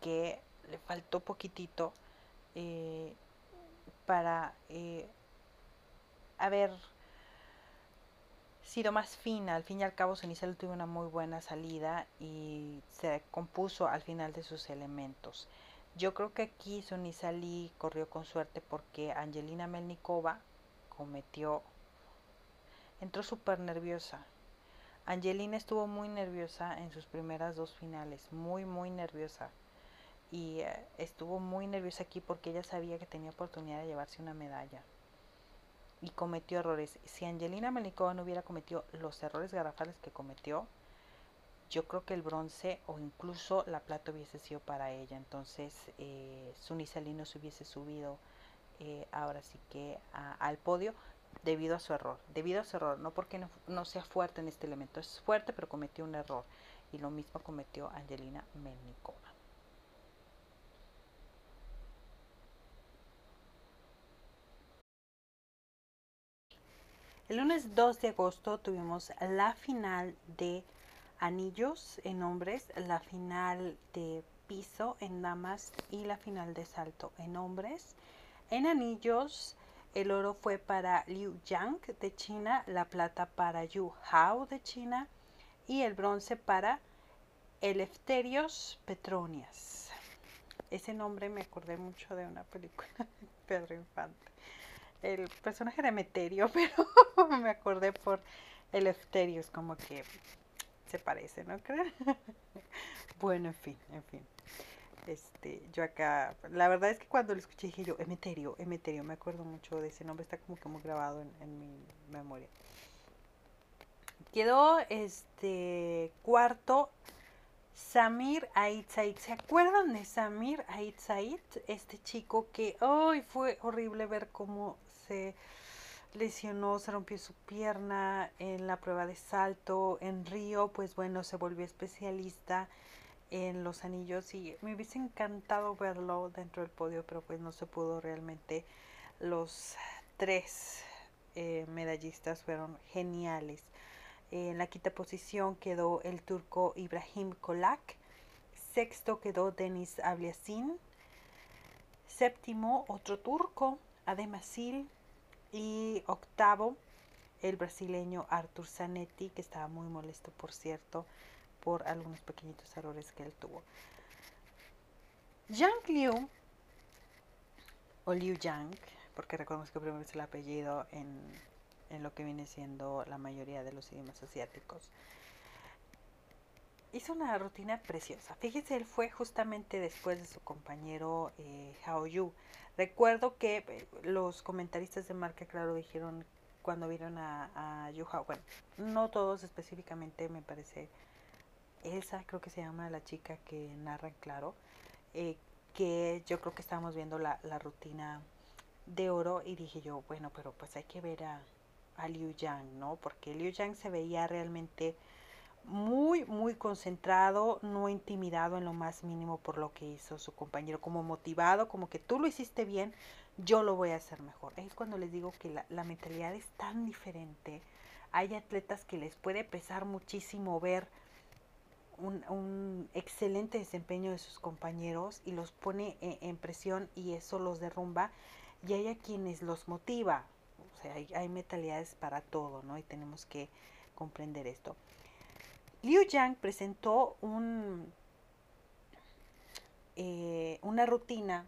que le faltó poquitito eh, para eh, haber sido más fina. Al fin y al cabo, Cenicel tuvo una muy buena salida y se compuso al final de sus elementos. Yo creo que aquí Lee corrió con suerte porque Angelina Melnikova cometió, entró súper nerviosa. Angelina estuvo muy nerviosa en sus primeras dos finales, muy, muy nerviosa y eh, estuvo muy nerviosa aquí porque ella sabía que tenía oportunidad de llevarse una medalla y cometió errores. Si Angelina Melikova no hubiera cometido los errores garrafales que cometió, yo creo que el bronce o incluso la plata hubiese sido para ella. Entonces, eh, no se hubiese subido eh, ahora sí que al podio debido a su error. Debido a su error, no porque no, no, sea fuerte en este elemento, es fuerte pero cometió un error. Y lo mismo cometió Angelina Melnikova. El lunes 2 de agosto tuvimos la final de anillos en hombres, la final de piso en damas y la final de salto en hombres. En anillos el oro fue para Liu Yang de China, la plata para Yu Hao de China y el bronce para Eleftherios Petronias. Ese nombre me acordé mucho de una película de Pedro Infante el personaje de Emeterio, pero me acordé por el es como que se parece, ¿no crees? bueno, en fin, en fin. Este, yo acá, la verdad es que cuando lo escuché dije yo, Emeterio, Emeterio, me acuerdo mucho de ese nombre, está como que muy grabado en, en mi memoria. Quedó este cuarto Samir Ait ¿Se acuerdan de Samir Ait Este chico que hoy fue horrible ver cómo se lesionó, se rompió su pierna en la prueba de salto en Río, pues bueno, se volvió especialista en los anillos y me hubiese encantado verlo dentro del podio, pero pues no se pudo realmente. Los tres eh, medallistas fueron geniales. En la quinta posición quedó el turco Ibrahim Kolak. Sexto quedó Denis Abliasin. Séptimo, otro turco, Ademasil y octavo, el brasileño Artur Zanetti, que estaba muy molesto, por cierto, por algunos pequeñitos errores que él tuvo. Yang Liu, o Liu Yang, porque recordemos que primero es el apellido en, en lo que viene siendo la mayoría de los idiomas asiáticos, hizo una rutina preciosa. Fíjese, él fue justamente después de su compañero eh, Hao Yu. Recuerdo que eh, los comentaristas de marca, claro, dijeron cuando vieron a, a Yu Hao, bueno, no todos específicamente, me parece, Elsa creo que se llama la chica que narra claro, eh, que yo creo que estábamos viendo la, la, rutina de oro y dije yo, bueno, pero pues hay que ver a, a Liu Yang, ¿no? Porque Liu Yang se veía realmente muy, muy concentrado, no intimidado en lo más mínimo por lo que hizo su compañero, como motivado, como que tú lo hiciste bien, yo lo voy a hacer mejor. Es cuando les digo que la, la mentalidad es tan diferente. Hay atletas que les puede pesar muchísimo ver un, un excelente desempeño de sus compañeros y los pone en, en, presión y eso los derrumba. Y hay a quienes los motiva. O sea, hay, hay mentalidades para todo, ¿no? Y tenemos que comprender esto. Liu Yang presentó un, eh, una rutina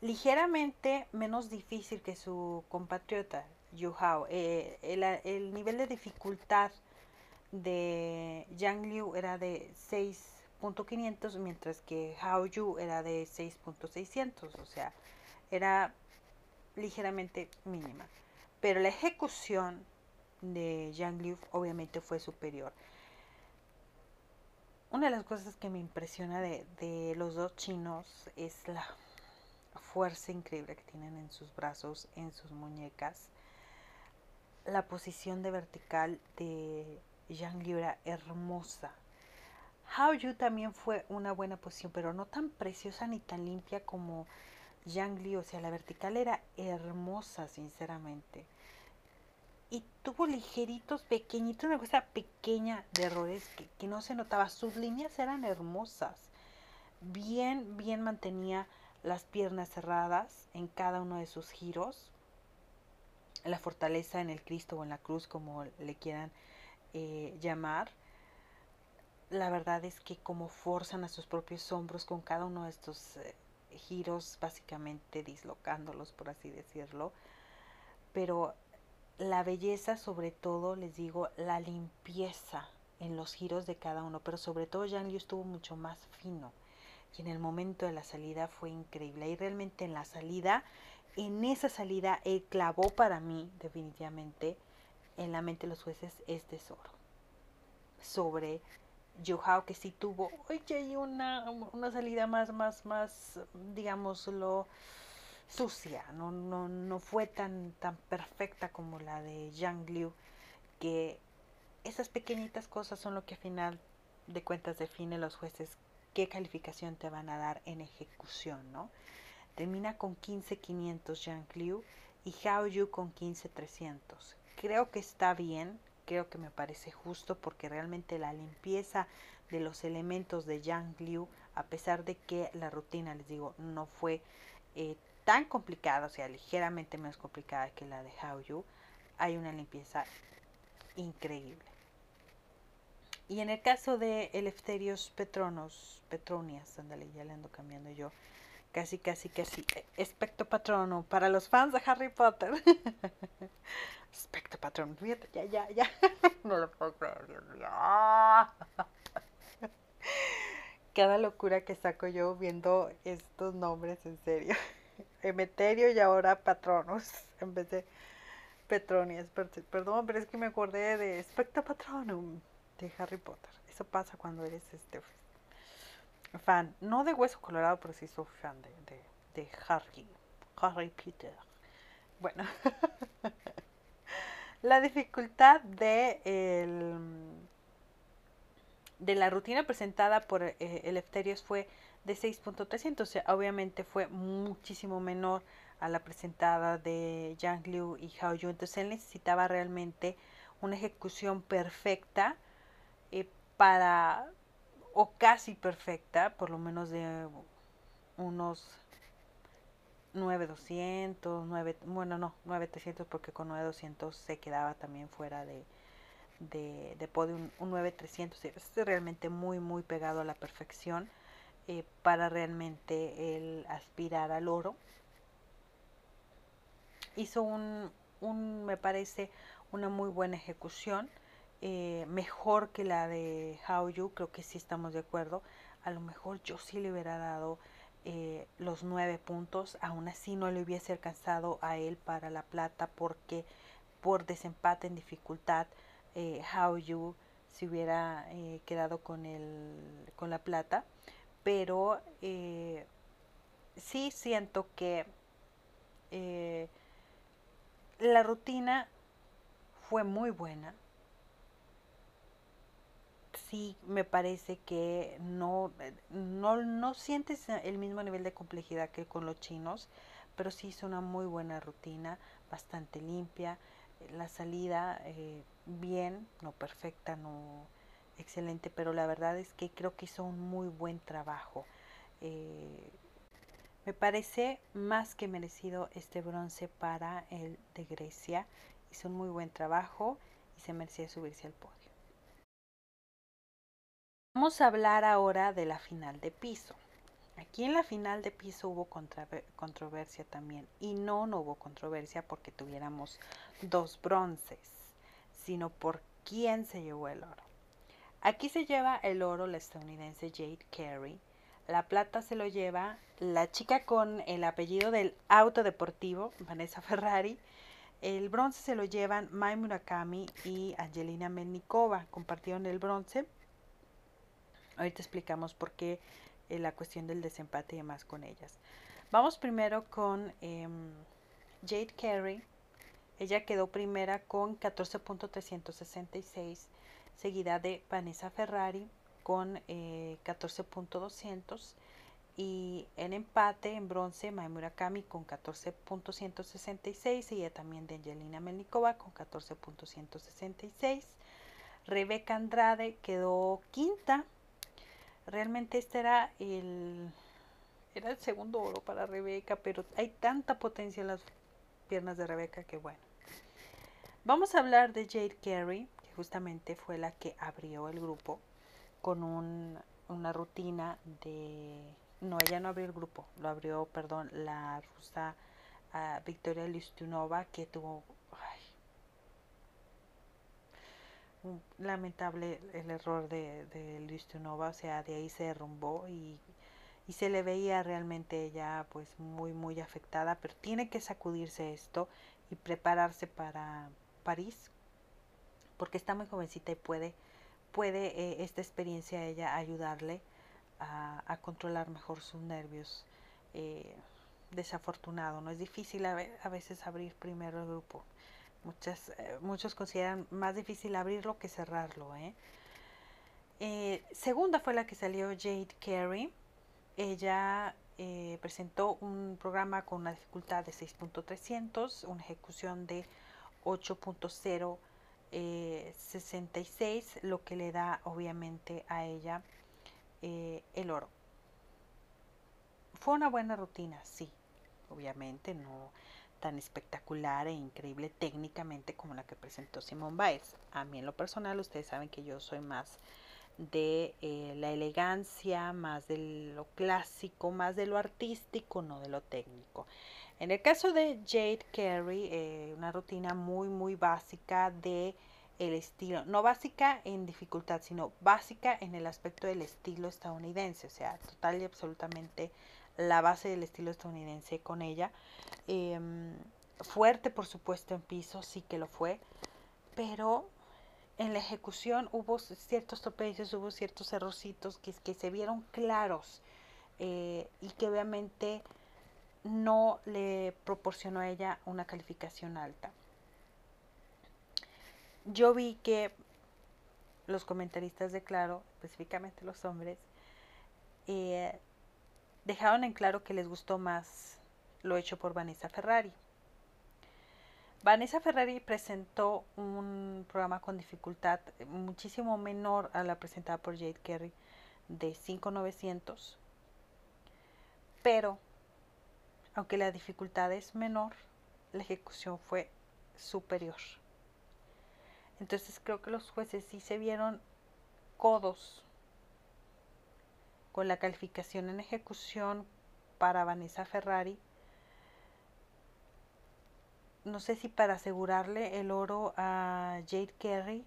ligeramente menos difícil que su compatriota Yu Hao. Eh, el, el, nivel de dificultad de Yang Liu era de 6.500 mientras que Hao Yu era de 6.600, o sea, era ligeramente mínima. Pero la ejecución de Yang Liu obviamente fue superior una de las cosas que me impresiona de, de, los dos chinos es la fuerza increíble que tienen en sus brazos, en sus muñecas. La posición de vertical de Liu era hermosa. Hao Yu también fue una buena posición, pero no tan preciosa ni tan limpia como Yang Liu. O sea, la vertical era hermosa, sinceramente y tuvo ligeritos, pequeñitos, una cosa pequeña de errores que, que, no se notaba. Sus líneas eran hermosas. Bien, bien mantenía las piernas cerradas en cada uno de sus giros. La fortaleza en el Cristo o en la cruz, como le quieran eh, llamar. La verdad es que como forzan a sus propios hombros con cada uno de estos eh, giros, básicamente dislocándolos, por así decirlo. Pero la belleza, sobre todo, les digo, la limpieza en los giros de cada uno, pero sobre todo Yang Liu estuvo mucho más fino y en el momento de la salida fue increíble. Y realmente en la salida, en esa salida, el clavó para mí, definitivamente, en la mente de los jueces es tesoro. Sobre Hao que sí tuvo, oye, una, una salida más, más, más, digámoslo, sucia, no, no, no fue tan, tan perfecta como la de Yang Liu, que esas pequeñitas cosas son lo que al final de cuentas define los jueces qué calificación te van a dar en ejecución, ¿no? Termina con 15.500 Yang Liu y Hao Yu con 15.300. Creo que está bien, creo que me parece justo porque realmente la limpieza de los elementos de Yang Liu, a pesar de que la rutina, les digo, no fue eh, tan complicada, o sea, ligeramente menos complicada que la de How You, hay una limpieza increíble. Y en el caso de Eleftherios Petronos, Petronias, ándale, ya le ando cambiando yo, casi, casi, casi, especto patrono, para los fans de Harry Potter. especto patrono, fíjate, ya, ya, ya, no lo puedo. Cada locura que saco yo viendo estos nombres, en serio. Emeterio y ahora Patronus en vez de Petronias. Perdón, pero es que me acordé de Specta Patronum de Harry Potter. Eso pasa cuando eres este fan, no de Hueso Colorado, pero sí soy fan de, de, de Harry, Harry Potter. Bueno, la dificultad de el, de la rutina presentada por eh, Eleftherios fue de 6.300, o sea, obviamente fue muchísimo menor a la presentada de Yang Liu y Hao Yu, entonces él necesitaba realmente una ejecución perfecta eh, para, o casi perfecta, por lo menos de unos 9200, 9, bueno, no, 9300 porque con 9200 se quedaba también fuera de, de, de podio, un, un 9300, es realmente muy, muy pegado a la perfección. Eh, para realmente el aspirar al oro. Hizo un, un me parece, una muy buena ejecución, eh, mejor que la de Hao Yu, creo que sí estamos de acuerdo. A lo mejor yo sí le hubiera dado eh, los nueve puntos, aún así no le hubiese alcanzado a él para la plata porque por desempate en dificultad eh, Hao Yu se hubiera quedado con, el, con la plata pero eh, sí siento que eh, la rutina fue muy buena. Sí, me parece que no, no, no sientes el mismo nivel de complejidad que con los chinos, pero sí es una muy buena rutina, bastante limpia. La salida eh, bien, no perfecta, no excelente, pero la verdad es que creo que hizo un muy buen trabajo. Eh, me parece más que merecido este bronce para el de Grecia. Hizo un muy buen trabajo y se merecía subirse al podio. Vamos a hablar ahora de la final de piso. Aquí en la final de piso hubo controversia también. Y no, no hubo controversia porque tuviéramos dos bronces, sino por quién se llevó el oro. Aquí se lleva el oro la estadounidense Jade Carey. La plata se lo lleva la chica con el apellido del auto deportivo, Vanessa Ferrari. El bronce se lo llevan Mai Murakami y Angelina Melnikova. Compartieron el bronce. Ahorita explicamos por qué eh, la cuestión del desempate y demás con ellas. Vamos primero con em, Jade Carey. Ella quedó primera con 14.366 seguida de Vanessa Ferrari con eh, 14.200 y en empate en bronce Maimura Kami con 14.166 seguida también de Angelina Melnikova con 14.166 Rebeca Andrade quedó quinta realmente este era el era el segundo oro para Rebeca pero hay tanta potencia en las piernas de Rebeca que bueno. Vamos a hablar de Jade Carey justamente fue la que abrió el grupo con una rutina de... No, ella no abrió el grupo, lo abrió, perdón, la rusa uh, Victoria Listunova que tuvo... un lamentable el error de, de Listunova, o sea, de ahí se derrumbó y, y se le veía realmente ella pues muy muy afectada, pero tiene que sacudirse esto y prepararse para París porque está muy jovencita y puede, puede eh, esta experiencia ella ayudarle a, controlar mejor sus nervios. Eh, desafortunado, no es difícil a, veces abrir primero el grupo. Muchas, eh, muchos consideran más difícil abrirlo que cerrarlo. segunda fue la que salió Jade Carey. Ella presentó un programa con una dificultad de 6.300, una ejecución de 8.0 66, eh, lo que le da obviamente a ella eh, el oro. Fue una buena rutina, sí, obviamente, no tan espectacular e increíble técnicamente como la que presentó Simone Biles. A mí en lo personal, ustedes saben que yo soy más de eh, la elegancia, más de lo clásico, más de lo artístico, no de lo técnico. En el caso de Jade Carey, eh, una rutina muy, muy básica de el estilo, no básica en dificultad, sino básica en el aspecto del estilo estadounidense, o sea, total y absolutamente la base del estilo estadounidense con ella. Em, fuerte, por supuesto, en piso, sí que lo fue, pero en la ejecución hubo ciertos tropezos, hubo ciertos errorcitos que, que se vieron claros eh, y que obviamente no le proporcionó a ella una calificación alta. Yo vi que los comentaristas de Claro, específicamente los hombres, eh, dejaron en claro que les gustó más lo hecho por Vanessa Ferrari. Vanessa Ferrari presentó un programa con dificultad muchísimo menor a la presentada por Jade Kerry de 5900, pero aunque la dificultad es menor, la ejecución fue superior. Entonces creo que los jueces sí se vieron codos con la calificación en ejecución para Vanessa Ferrari. No sé si para asegurarle el oro a Jade Kerry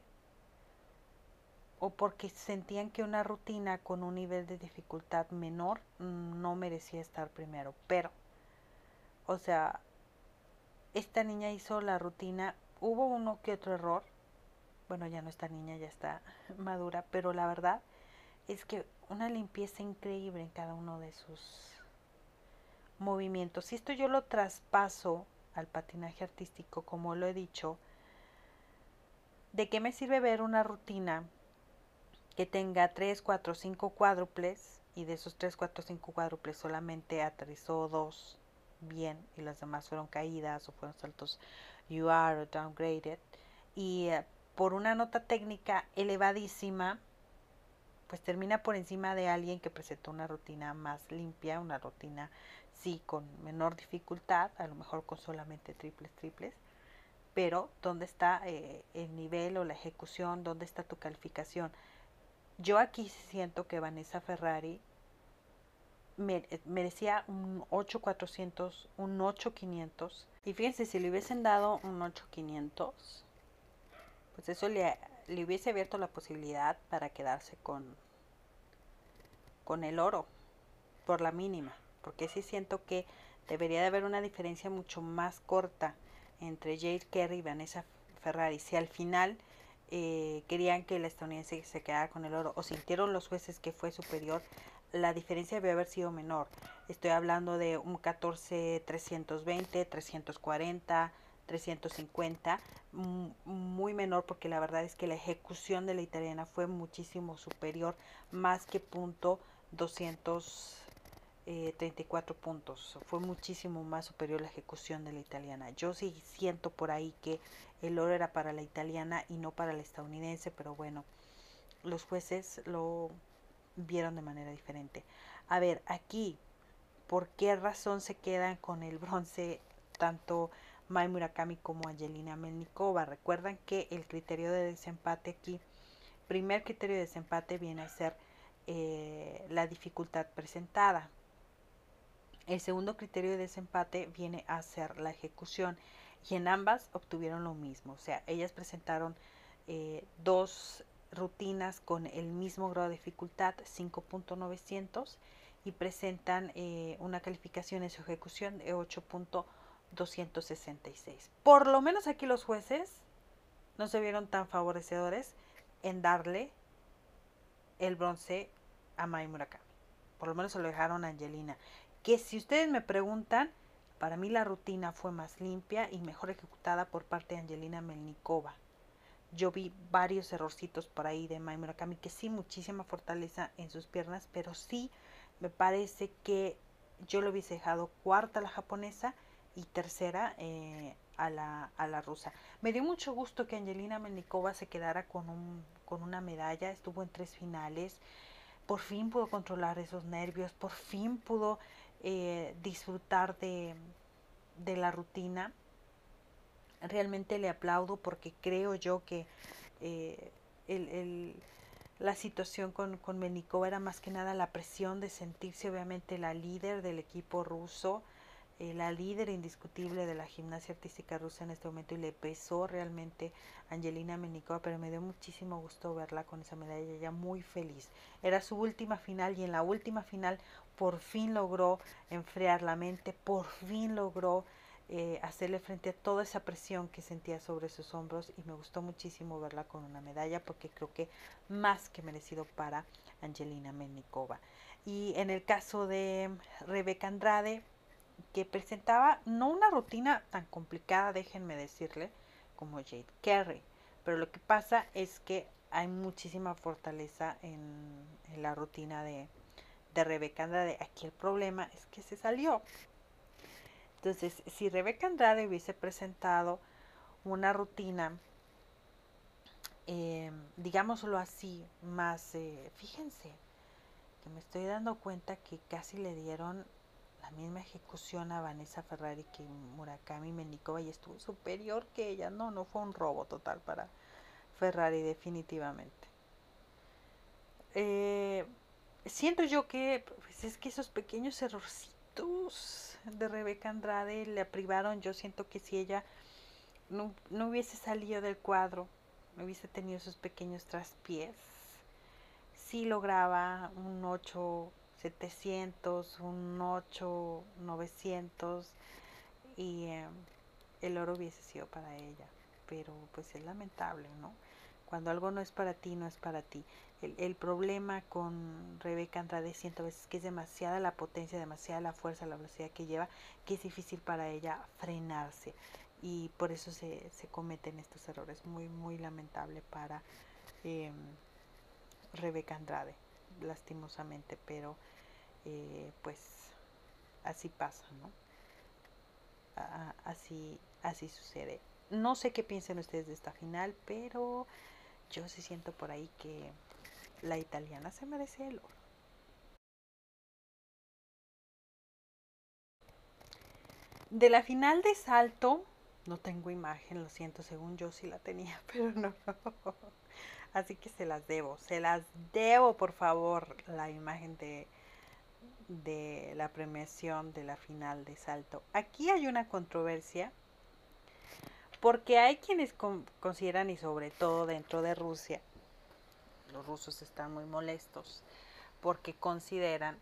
o porque sentían que una rutina con un nivel de dificultad menor no merecía estar primero. Pero o sea, esta niña hizo la rutina, hubo uno que otro error, bueno, ya no esta niña, ya está madura, pero la verdad es que una limpieza increíble en cada uno de sus movimientos. Si esto yo lo traspaso al patinaje artístico, como lo he dicho, ¿De qué me sirve ver una rutina que tenga 3, 4, 5 cuádruples y de esos 3, 4, 5 cuádruples solamente aterrizó dos bien y las demás fueron caídas o fueron saltos UR o downgraded y eh, por una nota técnica elevadísima pues termina por encima de alguien que presentó una rutina más limpia, una rutina sí con menor dificultad, a lo mejor con solamente triples, triples, pero ¿dónde está eh, el nivel o la ejecución? ¿Dónde está tu calificación? Yo aquí siento que Vanessa Ferrari eh, merecía un 8400, un 8500. Y fíjense, si le hubiesen dado un 8500, pues eso le, le hubiese abierto la posibilidad para quedarse con, con el oro, por la mínima. Porque sí siento que debería de haber una diferencia mucho más corta entre Jade Kerry y Vanessa Ferrari. Si al final eh, querían que la estadounidense se quedara con el oro o sintieron los jueces que fue superior, la diferencia debe haber sido menor. Estoy hablando de un 14 320, 340, 350, muy menor porque la verdad es que la ejecución de la italiana fue muchísimo superior, más que punto 234 eh, puntos. Fue muchísimo más superior la ejecución de la italiana. Yo sí siento por ahí que el oro era para la italiana y no para la estadounidense, pero bueno, los jueces lo vieron de manera diferente. A ver, aquí, ¿por qué razón se quedan con el bronce tanto Mai Murakami como Angelina Melnikova? Recuerdan que el criterio de desempate aquí, primer criterio de desempate viene a ser eh, la dificultad presentada. El segundo criterio de desempate viene a ser la ejecución y en ambas obtuvieron lo mismo. O sea, ellas presentaron eh, dos rutinas con el mismo grado de dificultad 5.900 y presentan eh, una calificación en su ejecución de 8.266. Por lo menos aquí los jueces no se vieron tan favorecedores en darle el bronce a Mai Murakami. Por lo menos se lo dejaron a Angelina. Que si ustedes me preguntan, para mí la rutina fue más limpia y mejor ejecutada por parte de Angelina Melnikova yo vi varios errorcitos por ahí de Mai Murakami que sí muchísima fortaleza en sus piernas, pero sí me parece que yo lo hubiese dejado cuarta a la japonesa y tercera eh, a, la, a la rusa. Me dio mucho gusto que Angelina Melnikova se quedara con, un, con una medalla, estuvo en tres finales, por fin pudo controlar esos nervios, por fin pudo eh, disfrutar de, de la rutina realmente le aplaudo porque creo yo que eh, el, la situación con, con era más que nada la presión de sentirse obviamente la líder del equipo ruso, eh, la líder indiscutible de la gimnasia artística rusa en este momento y le pesó realmente Angelina Menikova, pero me dio muchísimo gusto verla con esa medalla, ya muy feliz. Era su última final y en la última final por fin logró enfriar la mente, por fin logró eh, hacerle frente a toda esa presión que sentía sobre sus hombros y me gustó muchísimo verla con una medalla porque creo que más que merecido para Angelina Menikova. Y en el caso de Rebeca Andrade, que presentaba no una rutina tan complicada, déjenme decirle, como Jade Carey, pero lo que pasa es que hay muchísima fortaleza en, la rutina de, de Rebeca Andrade. Aquí el problema es que se salió. Entonces, si Rebeca Andrade hubiese presentado una rutina, eh, digámoslo así, más, eh, fíjense, que me estoy dando cuenta que casi le dieron la misma ejecución a Vanessa Ferrari que Murakami Menikova y estuvo superior que ella. No, no fue un robo total para Ferrari definitivamente. Eh, siento yo que pues es que esos pequeños errorcitos de Rebeca Andrade le privaron. Yo siento que si ella no, hubiese salido del cuadro, no hubiese tenido esos pequeños traspiés, si lograba un 8700, un 8900 y eh, el oro hubiese sido para ella. Pero pues es lamentable, ¿no? Cuando algo no es para ti, no es para ti. El, problema con Rebeca Andrade siento a veces que es demasiada la potencia, demasiada la fuerza, la velocidad que lleva, que es difícil para ella frenarse. y por eso se, cometen estos errores. Muy, muy lamentable para eh, Rebeca Andrade, lastimosamente, pero eh, pues así pasa, ¿no? así, así sucede. No sé qué piensen ustedes de esta final, pero yo sí siento por ahí que la italiana se merece el oro. De la final de salto, no tengo imagen, lo siento, según yo sí la tenía, pero no. Así que se las debo, se las debo, por favor, la imagen de, de la premiación de la final de salto. Aquí hay una controversia porque hay quienes consideran, y sobre todo dentro de Rusia, los rusos están muy molestos porque consideran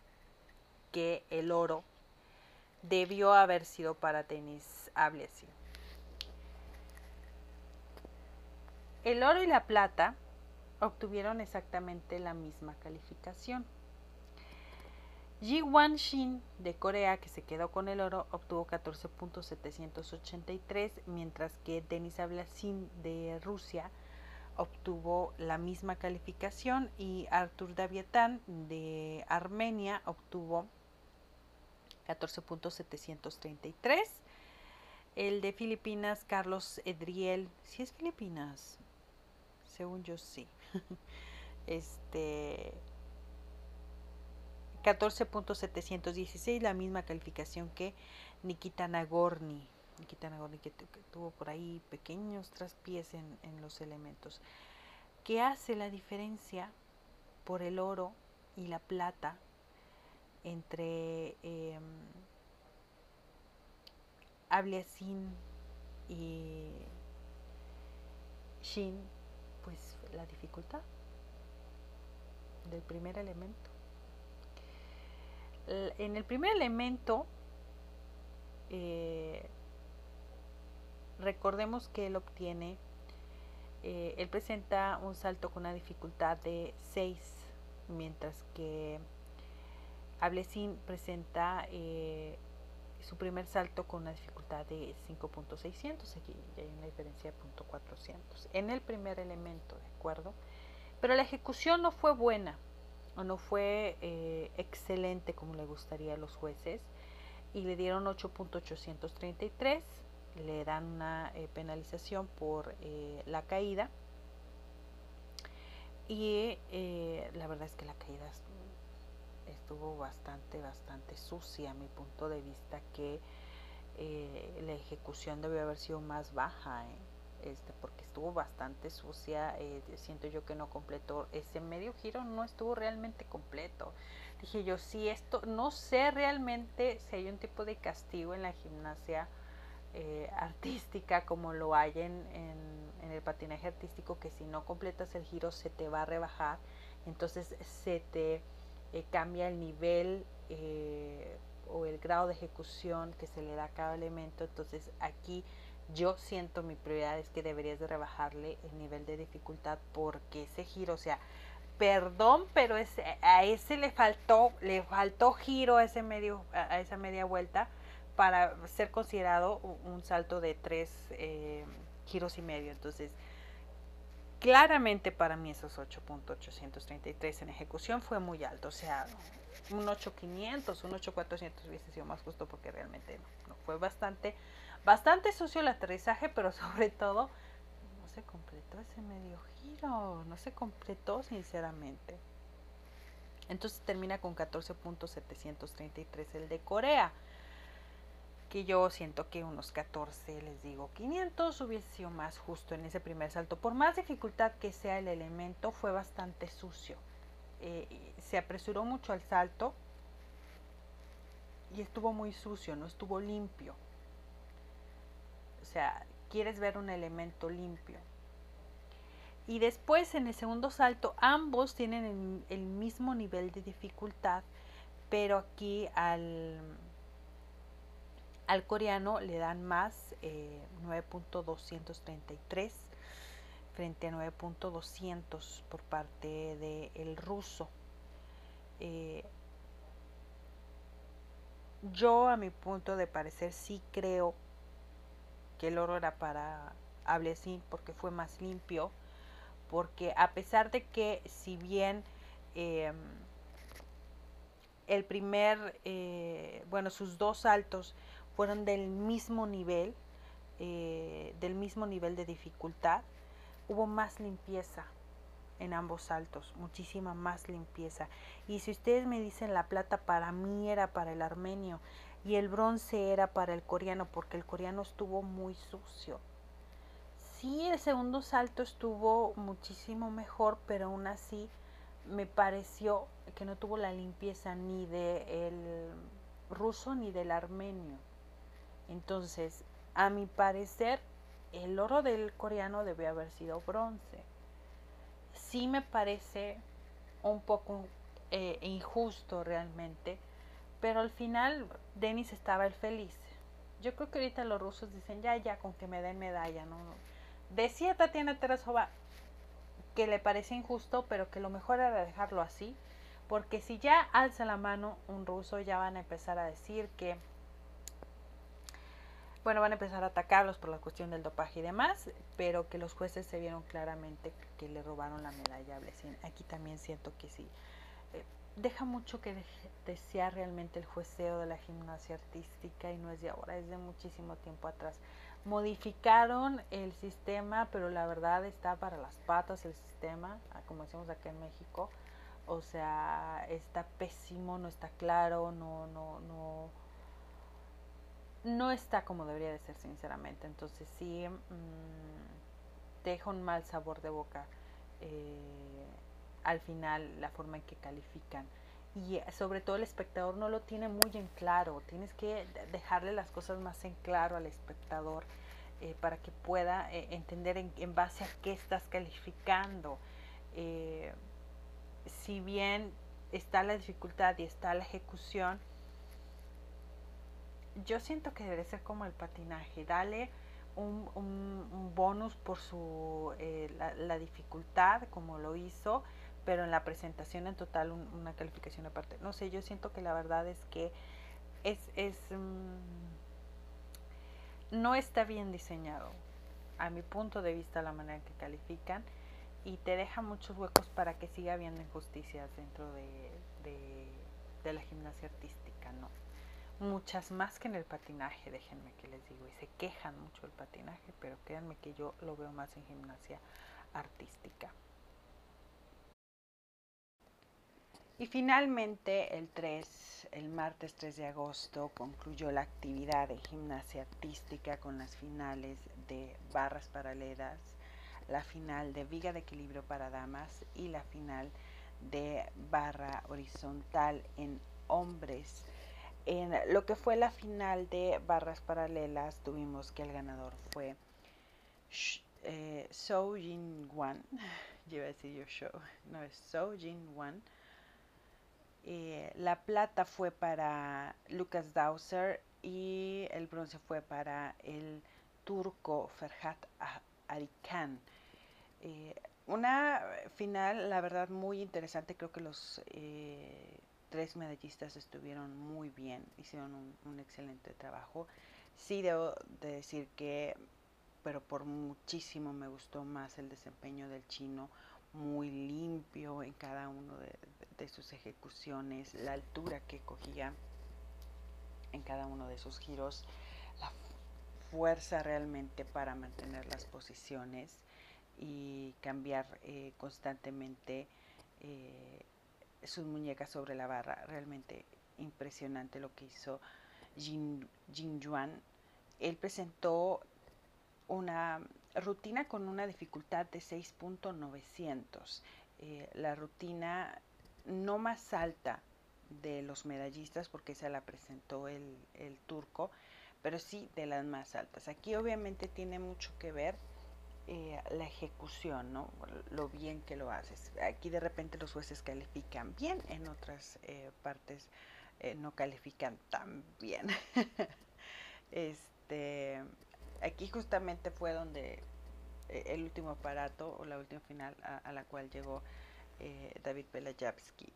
que el oro debió haber sido para tenis Ablesi. El oro y la plata obtuvieron exactamente la misma calificación. Ji Wan Shin de Corea, que se quedó con el oro, obtuvo 14.783, mientras que Denis Ablasin de Rusia obtuvo la misma calificación y Artur Davietan de Armenia obtuvo 14.733. El de Filipinas, Carlos Edriel, si es Filipinas, según yo sí. este 14.716, la misma calificación que Nikita Nagorny. Nikita Nagorny que, tuvo por ahí pequeños traspiés en, en los elementos. ¿Qué hace la diferencia por el oro y la plata entre eh, y Shin? Pues la dificultad del primer elemento. En el primer elemento, eh, recordemos que él obtiene, eh, él presenta un salto con una dificultad de 6, mientras que Ablesin presenta eh, su primer salto con una dificultad de 5.600, aquí hay una diferencia de 0.400 en el primer elemento, ¿de acuerdo? Pero la ejecución no fue buena no fue eh, excelente como le gustaría a los jueces y le dieron 8.833, le dan una eh, penalización por eh, la caída y la verdad es que la caída estuvo bastante, bastante sucia a mi punto de vista que la ejecución debió haber sido más baja. Este, porque estuvo bastante sucia, eh, siento yo que no completó ese medio giro, no estuvo realmente completo. Dije yo, si esto, no sé realmente si hay un tipo de castigo en la gimnasia eh, artística como lo hay en, el patinaje artístico, que si no completas el giro se te va a rebajar, entonces se te eh, cambia el nivel o el grado de ejecución que se le da a cada elemento, entonces aquí yo siento mi prioridad es que deberías de rebajarle el nivel de dificultad porque ese giro, o sea, perdón, pero a ese le faltó, le faltó giro a ese medio, a esa media vuelta para ser considerado un salto de tres eh, giros y medio. Entonces, claramente para mí esos 8.833 en ejecución fue muy alto, o sea, un 8500, un 8400 hubiese sido más justo porque realmente no fue bastante Bastante sucio el aterrizaje, pero sobre todo no se completó ese medio giro, no se completó sinceramente. Entonces termina con 14.733 el de Corea. Que yo siento que unos 14, les digo, 500 hubiese sido más justo en ese primer salto. Por más dificultad que sea el elemento, fue bastante sucio. Eh, se apresuró mucho al salto y estuvo muy sucio, no estuvo limpio. O sea, quieres ver un elemento limpio. Y después en el segundo salto ambos tienen el, mismo nivel de dificultad, pero aquí al, al coreano le dan más 9.233 eh, frente a 9.200 por parte del ruso. Eh, yo a mi punto de parecer sí creo que el oro era para Ablesin porque fue más limpio, porque a pesar de que si bien em, el primer, eh, bueno, sus dos saltos fueron del mismo nivel, eh, del mismo nivel de dificultad, hubo más limpieza en ambos saltos, muchísima más limpieza. Y si ustedes me dicen la plata para mí era para el armenio y el bronce era para el coreano, porque el coreano estuvo muy sucio. Sí, el segundo salto estuvo muchísimo mejor, pero aún así me pareció que no tuvo la limpieza ni del ruso ni del armenio. Entonces, a mi parecer, el oro del coreano debe haber sido bronce. Sí me parece un poco eh, injusto realmente, pero al final Denis estaba el feliz. Yo creo que ahorita los rusos dicen, ya, ya, con que me den medalla, ¿no? Decía Tatiana Terasova, que le parece injusto, pero que lo mejor era dejarlo así, porque si ya alza la mano un ruso, ya van a empezar a decir que, bueno, van a empezar a atacarlos por la cuestión del dopaje y demás, pero que los jueces se vieron claramente que le robaron la medalla a Blessing. Aquí también siento que sí. Deja mucho que desear realmente el jueceo de la gimnasia artística y no es de ahora, es de muchísimo tiempo atrás modificaron el sistema, pero la verdad está para las patas el sistema, ah, como decimos aquí en México. O sea, está pésimo, no está claro, no, no, no, no está como debería de ser, sinceramente. Entonces sí, mmm, deja un mal sabor de boca eh, al final la forma en que califican y sobre todo el espectador no lo tiene muy en claro. Tienes que dejarle las cosas más en claro al espectador eh, para que pueda eh, entender en, base a qué estás calificando. Eh, si bien está la dificultad y está la ejecución, yo siento que debe ser como el patinaje. Dale un, un, bonus por su, la dificultad, como lo hizo pero en la presentación en total una calificación aparte. No sé, yo siento que la verdad es que es, es mm, no está bien diseñado a mi punto de vista la manera en que califican y te deja muchos huecos para que siga habiendo injusticias dentro de, de la gimnasia artística, ¿no? Muchas más que en el patinaje, déjenme que les digo, y se quejan mucho del patinaje, pero créanme que yo lo veo más en gimnasia artística. Y finalmente el 3, el martes 3 de agosto, concluyó la actividad de gimnasia artística con las finales de barras paralelas, la final de viga de equilibrio para damas y la final de barra horizontal en hombres. En lo que fue la final de barras paralelas, tuvimos que el ganador fue eh, So Jin a decir yo show, no es So Jin eh, la plata fue para Lucas Dauser y el bronce fue para el turco Ferhat Arikan. Eh, una final, la verdad, muy interesante. Creo que los eh, tres medallistas estuvieron muy bien, hicieron un, excelente trabajo. Sí, debo de decir que, pero por muchísimo me gustó más el desempeño del chino muy limpio en cada uno de, sus ejecuciones, la altura que cogía en cada uno de sus giros, la fuerza realmente para mantener las posiciones y cambiar eh, constantemente eh, sus muñecas sobre la barra. Realmente impresionante lo que hizo Jin, Jin Yuan. Él presentó una rutina con una dificultad de 6.900. Eh, la rutina no más alta de los medallistas, porque esa la presentó el, turco, pero sí de las más altas. Aquí obviamente tiene mucho que ver eh, la ejecución, ¿no? Lo bien que lo haces. Aquí de repente los jueces califican bien, en otras eh, partes no califican tan bien. este aquí justamente fue donde eh, el último aparato o la última final a, la cual llegó eh, David Pelajavsky.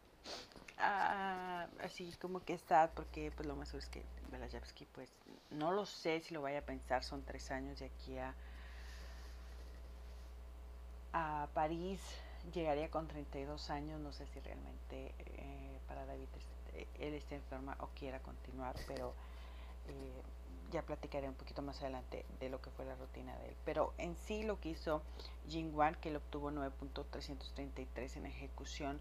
ah, así como que está, porque pues lo más seguro es que Belayevsky, pues no lo sé si lo vaya a pensar, son tres años de aquí a, a París, llegaría con 32 años, no sé si realmente eh, para David él esté enferma o quiera continuar, pero ya platicaré un poquito más adelante de lo que fue la rutina de él. Pero en sí lo que hizo Jing Wan, que él obtuvo 9.333 en ejecución,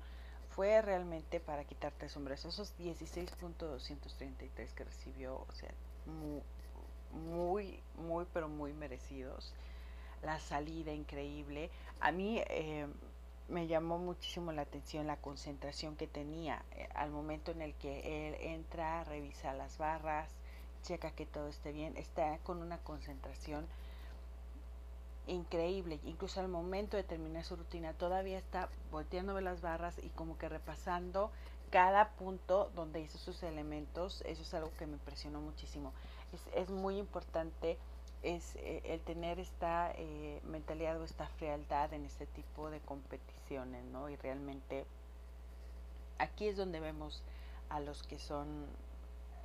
fue realmente para quitarte sombras. Esos 16.233 que recibió, o sea, muy, muy, muy, pero muy merecidos. La salida increíble. A mí eh, me llamó muchísimo la atención la concentración que tenía eh, al momento en el que él entra, revisa las barras, checa que todo esté bien, está con una concentración increíble, incluso al momento de terminar su rutina todavía está volteando las barras y como que repasando cada punto donde hizo sus elementos, eso es algo que me impresionó muchísimo. Es, es muy importante es eh, el tener esta eh, mentalidad o esta frialdad en este tipo de competiciones, ¿no? Y realmente aquí es donde vemos a los que son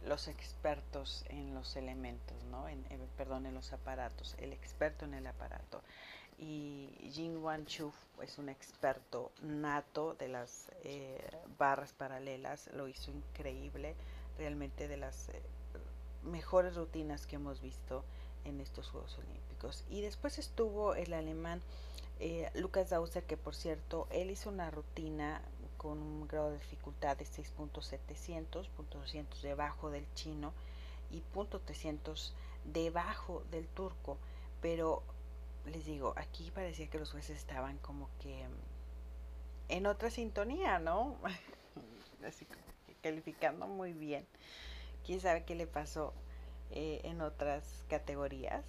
los expertos en los elementos, ¿no? En, eh, perdón, en los aparatos, el experto en el aparato. Y Jin Wan Chu es un experto nato de las eh, barras paralelas, lo hizo increíble, realmente de las eh, mejores rutinas que hemos visto en estos Juegos Olímpicos. Y después estuvo el alemán Lucas Dauser, que por cierto, él hizo una rutina con un grado de dificultad de 6.700, .200 debajo del chino y .300 debajo del turco. Pero les digo, aquí parecía que los jueces estaban como que en otra sintonía, ¿no? Así como calificando muy bien. Quién sabe qué le pasó eh, en otras categorías,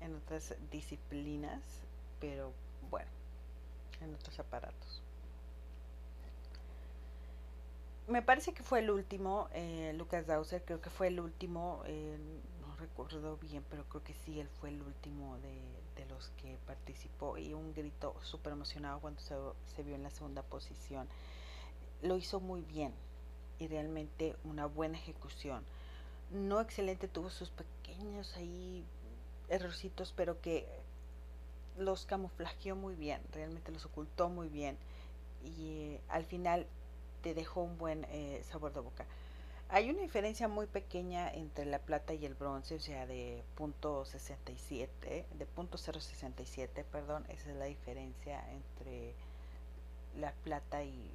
en otras disciplinas, pero bueno, en otros aparatos me parece que fue el último, eh, Lucas Dauser, creo que fue el último, eh, no recuerdo bien, pero creo que sí, él fue el último de, los que participó y un grito súper emocionado cuando se, se, vio en la segunda posición. Lo hizo muy bien y realmente una buena ejecución. No excelente, tuvo sus pequeños ahí errorcitos, pero que los camuflajeó muy bien, realmente los ocultó muy bien y eh, al final te dejó un buen eh, sabor de boca. Hay una diferencia muy pequeña entre la plata y el bronce, o sea, de punto 67, de punto 067, perdón, esa es la diferencia entre la plata y,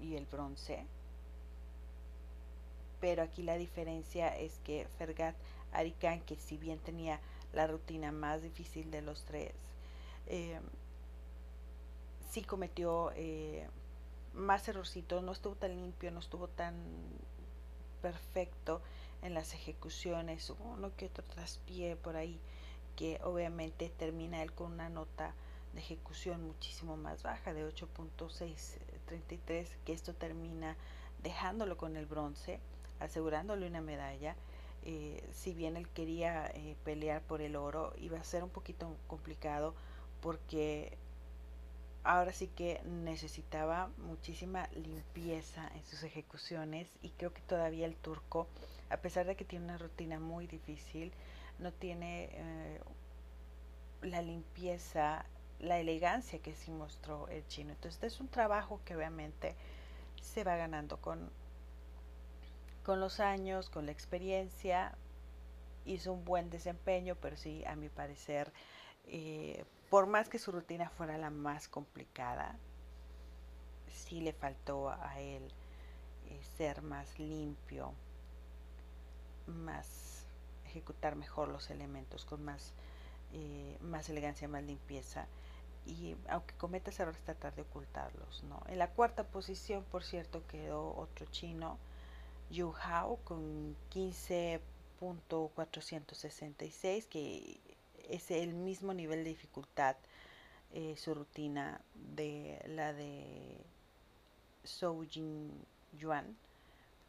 y el bronce. Pero aquí la diferencia es que Fergat Arikan, que si bien tenía la rutina más difícil de los tres, eh, sí cometió eh, más errorcitos, no estuvo tan limpio, no estuvo tan perfecto en las ejecuciones, uno que otro traspié por ahí, que obviamente termina él con una nota de ejecución muchísimo más baja, de 8.633, que esto termina dejándolo con el bronce, asegurándole una medalla. Eh, si bien él quería eh, pelear por el oro, iba a ser un poquito complicado porque ahora sí que necesitaba muchísima limpieza en sus ejecuciones y creo que todavía el turco, a pesar de que tiene una rutina muy difícil, no tiene eh, la limpieza, la elegancia que sí mostró el chino. Entonces es un trabajo que obviamente se va ganando con, con los años, con la experiencia. Hizo un buen desempeño, pero sí, a mi parecer, eh, por más que su rutina fuera la más complicada, sí le faltó a él eh, ser más limpio, más ejecutar mejor los elementos con más, eh, más elegancia, más limpieza. Y aunque cometas errores, tratar de ocultarlos. ¿no? En la cuarta posición, por cierto, quedó otro chino, Yu Hao, con 15.466, que es el mismo nivel de dificultad eh, su rutina de la de Zhou Jin Yuan,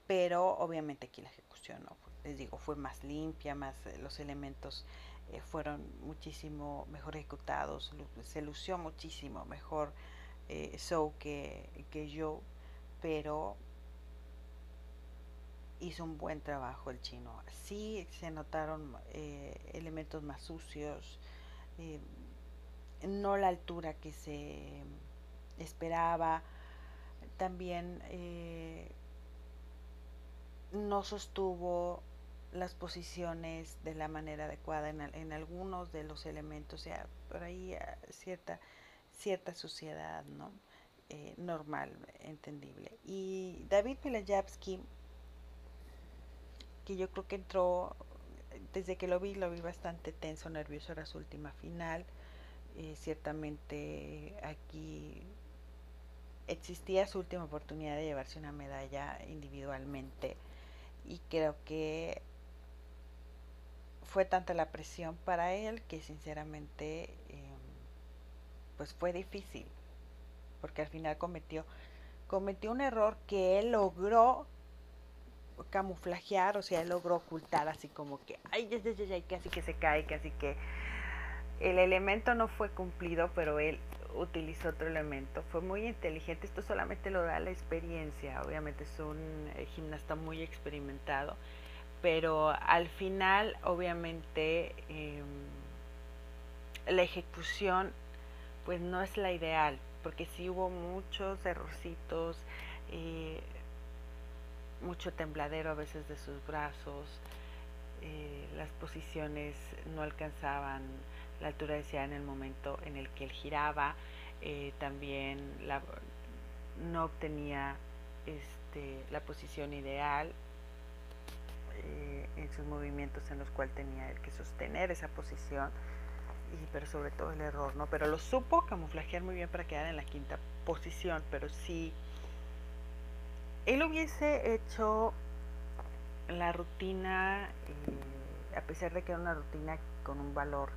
pero obviamente aquí la ejecución, ¿no? les digo, fue más limpia, más eh, los elementos eh, fueron muchísimo mejor ejecutados, se lució muchísimo mejor Zhou que, que yo, pero hizo un buen trabajo el chino. Sí se notaron eh, elementos más sucios, eh, no la altura que se esperaba, también eh, no sostuvo las posiciones de la manera adecuada en, algunos de los elementos, o sea, por ahí cierta, cierta suciedad, ¿no? normal, entendible. Y David Pelajavsky que yo creo que entró, desde que lo vi, lo vi bastante tenso, nervioso, era su última final. Eh, ciertamente aquí existía su última oportunidad de llevarse una medalla individualmente y creo que fue tanta la presión para él que sinceramente em, pues fue difícil porque al final cometió cometió un error que él logró camuflajear, o sea, él logró ocultar así como que, ay, ya, ya, ya, casi que se cae, casi que el elemento no fue cumplido, pero él utilizó otro elemento. Fue muy inteligente, esto solamente lo da la experiencia, obviamente es un eh, gimnasta muy experimentado, pero al final, obviamente, em, la ejecución pues no es la ideal, porque sí hubo muchos errorcitos, eh, mucho tembladero a veces de sus brazos, eh, las posiciones no alcanzaban la altura deseada en el momento en el que él giraba, eh, también no obtenía este, la posición ideal eh, en sus movimientos en los cuales tenía que sostener esa posición, y, pero sobre todo el error, ¿no? Pero lo supo camuflajear muy bien para quedar en la quinta posición, pero sí él hubiese hecho la rutina, eh, a pesar de que era una rutina con un valor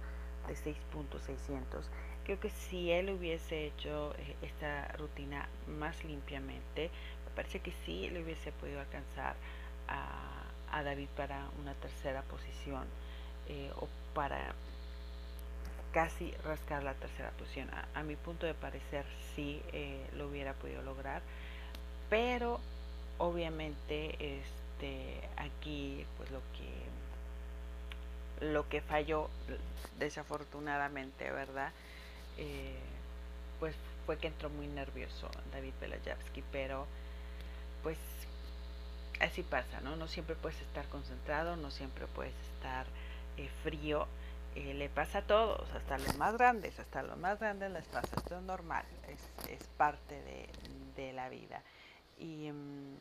de 6.600, creo que si él hubiese hecho eh, esta rutina más limpiamente, me parece que sí le hubiese podido alcanzar a, David para una tercera posición eh, o para casi rascar la tercera posición. A, mi punto de parecer sí lo hubiera podido lograr, pero obviamente este aquí pues lo que lo que falló desafortunadamente verdad eh, pues fue que entró muy nervioso David Pelajavsky pero pues así pasa no no siempre puedes estar concentrado no siempre puedes estar eh, frío. Eh, le pasa a todos, hasta los más grandes, hasta los más grandes les pasa, esto es normal, es, es parte de, de la vida. Y mm,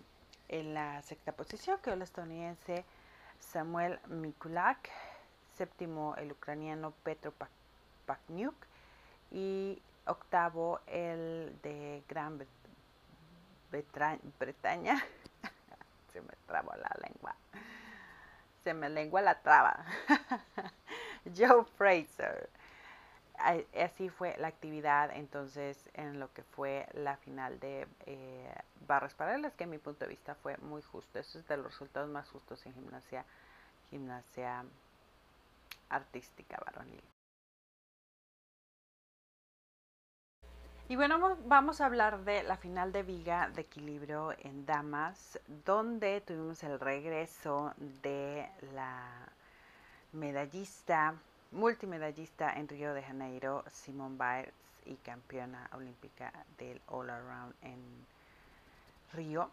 en la sexta posición quedó el estadounidense Samuel Mikulak, séptimo el ucraniano Petro Pakniuk y octavo el de Gran Bretaña. Se me trabó la lengua. Se me lengua la traba. Joe Fraser así fue la actividad entonces en lo que fue la final de eh, barras paralelas que mi punto de vista fue muy justo. Eso es de los resultados más justos en gimnasia gimnasia artística varonil. Y bueno vamos a hablar de la final de viga de equilibrio en damas donde tuvimos el regreso de la medallista multimedallista en Río de Janeiro, Simone Biles y campeona olímpica del All Around en Río,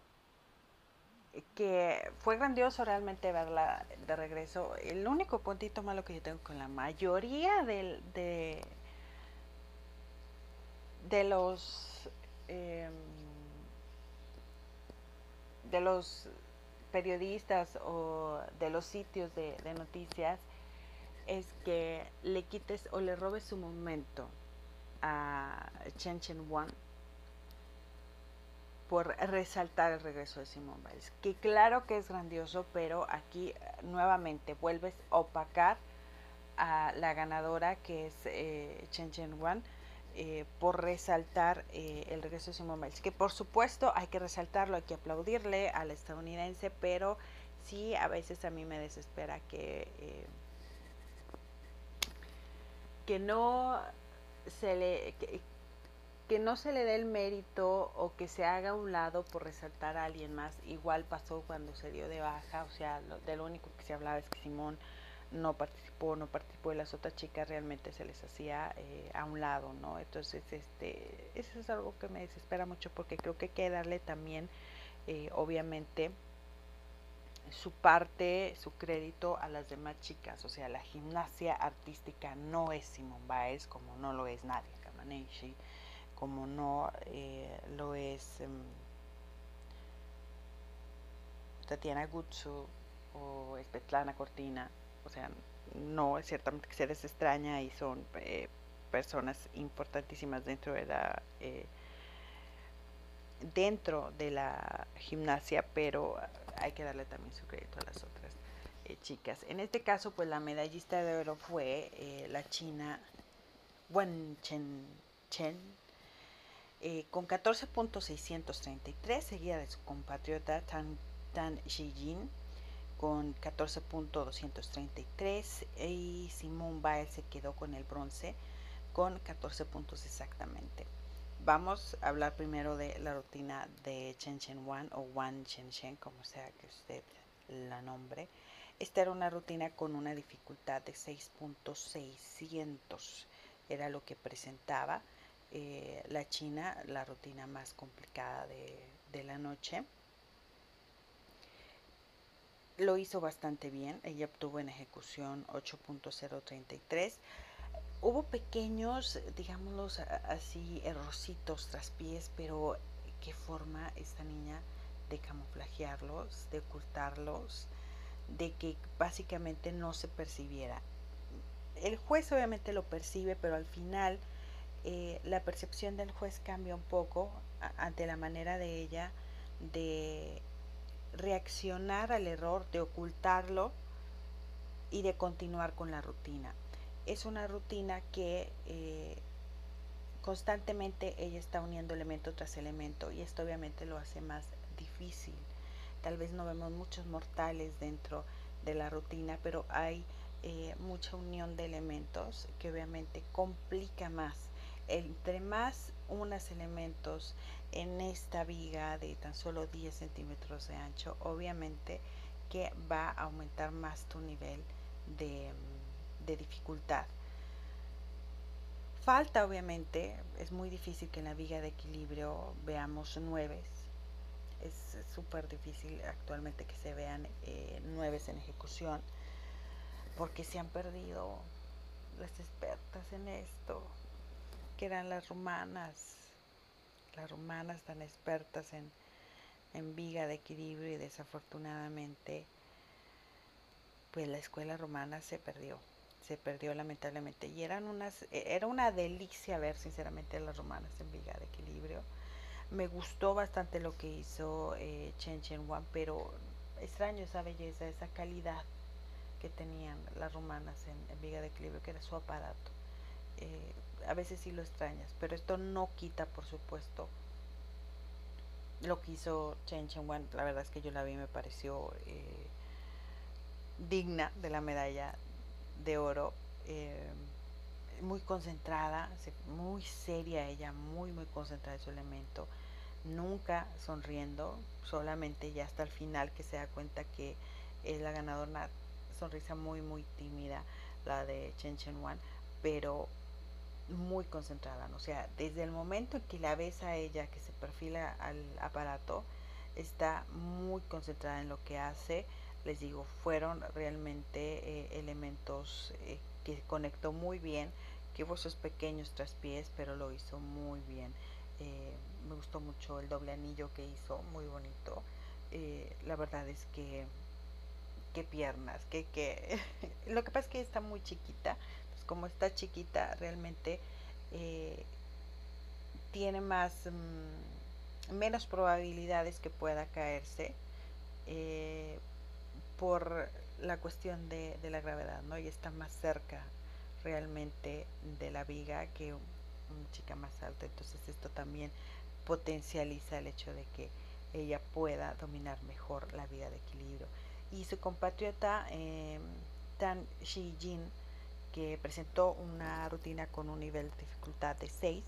que fue grandioso realmente verla de regreso. El único puntito malo que yo tengo con la mayoría de, de los em, de los periodistas o de los sitios de noticias es que le quites o le robes su momento a Chen Chen Wan por resaltar el regreso de Simone Biles. Que claro que es grandioso, pero aquí eh, nuevamente vuelves a opacar a la ganadora que es eh, Chen Chen Wan eh, por resaltar el regreso de Simone Biles. Que por supuesto hay que resaltarlo, hay que aplaudirle al estadounidense, pero sí a veces a mí me desespera que que no se le que no se le dé el mérito o que se haga a un lado por resaltar a alguien más. Igual pasó cuando se dio de baja, o sea, lo, de lo único que se hablaba es que Simón no participó, no participó y las otras chicas realmente se les hacía eh, a un lado, ¿no? Entonces, este, eso es algo que me desespera mucho porque creo que hay que darle también, eh, obviamente, su parte, su crédito a las demás chicas. O sea, la gimnasia artística no es Simón Baez como no lo es Nadia Kamaneshi como no eh, lo es em, Tatiana Gutsu o Svetlana Cortina. O sea, no es ciertamente que se les extraña y son eh, personas importantísimas dentro de la eh, dentro de la gimnasia, pero hay que darle también su crédito a las otras chicas. En este caso, pues la medallista de oro fue la china Wen Chen Chen eh, con 14.633, seguida de su compatriota Tan, Tan Shijin con 14.233 y Simón Baez se quedó con el bronce con 14 puntos exactamente. Vamos a hablar primero de la rutina de Chen Chen Wan o Wan Chen Chen, como sea que usted la nombre. Esta era una rutina con una dificultad de 6.600, era lo que presentaba. Eh, la China, la rutina más complicada de, la noche. Lo hizo bastante bien, ella obtuvo en ejecución 8.033. Hubo pequeños, digámoslo así, errorcitos tras pies, pero qué forma esta niña de camuflajearlos, de ocultarlos, de que básicamente no se percibiera. El juez obviamente lo percibe, pero al final eh, la percepción del juez cambia un poco ante la manera de ella de reaccionar al error, de ocultarlo y de continuar con la rutina. Es una rutina que eh, constantemente ella está uniendo elemento tras elemento y esto obviamente lo hace más difícil. Tal vez no vemos muchos mortales dentro de la rutina, pero hay eh, mucha unión de elementos que obviamente complica más entre más unos elementos en esta viga de tan solo 10 centímetros de ancho, obviamente que va a aumentar más tu nivel de, dificultad. Falta obviamente, es muy difícil que en la viga de equilibrio veamos nueves. Es súper difícil actualmente que se vean eh, nueves en ejecución porque se han perdido las expertas en esto que eran las rumanas, las rumanas tan expertas en, en viga de equilibrio y desafortunadamente pues la escuela romana se perdió, se perdió lamentablemente y eran unas, e, era una delicia ver sinceramente a las romanas en viga de equilibrio. Me gustó bastante lo que hizo eh, Chen Chen Wan, pero extraño esa belleza, esa calidad que tenían las romanas en, viga de equilibrio, que era su aparato. Eh, a veces sí lo extrañas, pero esto no quita, por supuesto, lo que hizo Chen Chen Wan. La verdad es que yo la vi me pareció eh, digna de la medalla de oro. Eh, muy concentrada, muy seria ella, muy, muy concentrada en su elemento. Nunca sonriendo, solamente ya hasta el final que se da cuenta que es la ganadora, sonrisa muy, muy tímida, la de Chen Chen Wan, pero muy concentrada, o sea, desde el momento en que la ves a ella que se perfila al aparato, está muy concentrada en lo que hace. Les digo, fueron realmente eh, elementos eh, que conectó muy bien, que hubo esos pequeños traspiés, pero lo hizo muy bien. Eh, me gustó mucho el doble anillo que hizo, muy bonito. la verdad es que qué piernas, que, que lo que pasa es que está muy chiquita, como está chiquita, realmente tiene más, mm, menos probabilidades que pueda caerse por la cuestión de, la gravedad, ¿no? Y está más cerca realmente de la viga que una chica más alta. Entonces esto también potencializa el hecho de que ella pueda dominar mejor la vida de equilibrio. Y su compatriota eh, Tan Shi-jin que presentó una rutina con un nivel de dificultad de 6.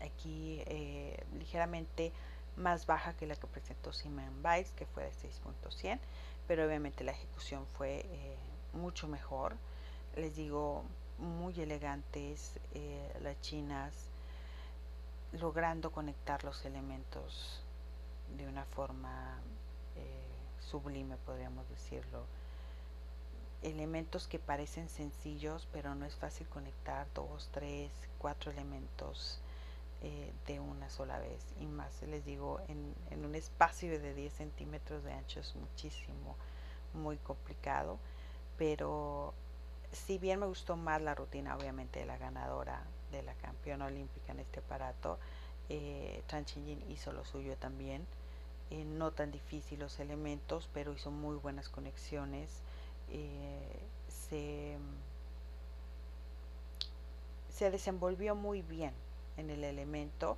aquí eh, ligeramente más baja que la que presentó Simon Biles, que fue de 6.100, pero obviamente la ejecución fue eh, mucho mejor. Les digo, muy elegantes eh, las chinas, logrando conectar los elementos de una forma sublime, podríamos decirlo. Elementos que parecen sencillos, pero no es fácil conectar dos, tres, cuatro elementos eh, de una sola vez. Y más les digo en, un espacio de 10 centímetros de ancho es muchísimo muy complicado. Pero si bien me gustó más la rutina obviamente de la ganadora de la campeona olímpica en este aparato eh, Tran hizo lo suyo también eh, no tan difícil los elementos pero hizo muy buenas conexiones. Eh, se se desenvolvió muy bien en el elemento.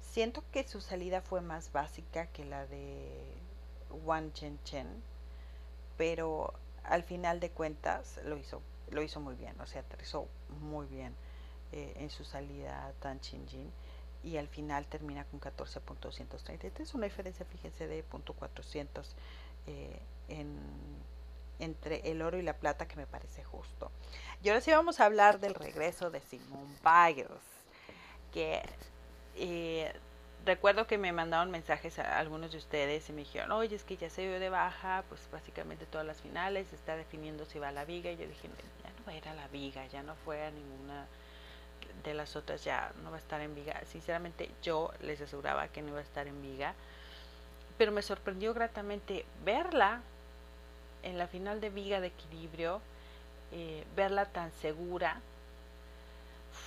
Siento que su salida fue más básica que la de Wang Chen Chen, pero al final de cuentas lo hizo, lo hizo muy bien, o sea, aterrizó muy bien eh, en su salida Tan Chin Jin y al final termina con 14.233, una diferencia, fíjense, de .400 eh, en, entre el oro y la plata que me parece justo. Y ahora sí vamos a hablar del regreso de Simone Biles que eh, recuerdo que me mandaron mensajes a algunos de ustedes y me dijeron, oye, es que ya se dio de baja, pues básicamente todas las finales, está definiendo si va a la viga. Y yo dije, ya no va la viga, ya no fue a ninguna de las otras, ya no va a estar en viga. Sinceramente, yo les aseguraba que no iba a estar en viga, pero me sorprendió gratamente verla en la final de viga de equilibrio, eh, verla tan segura,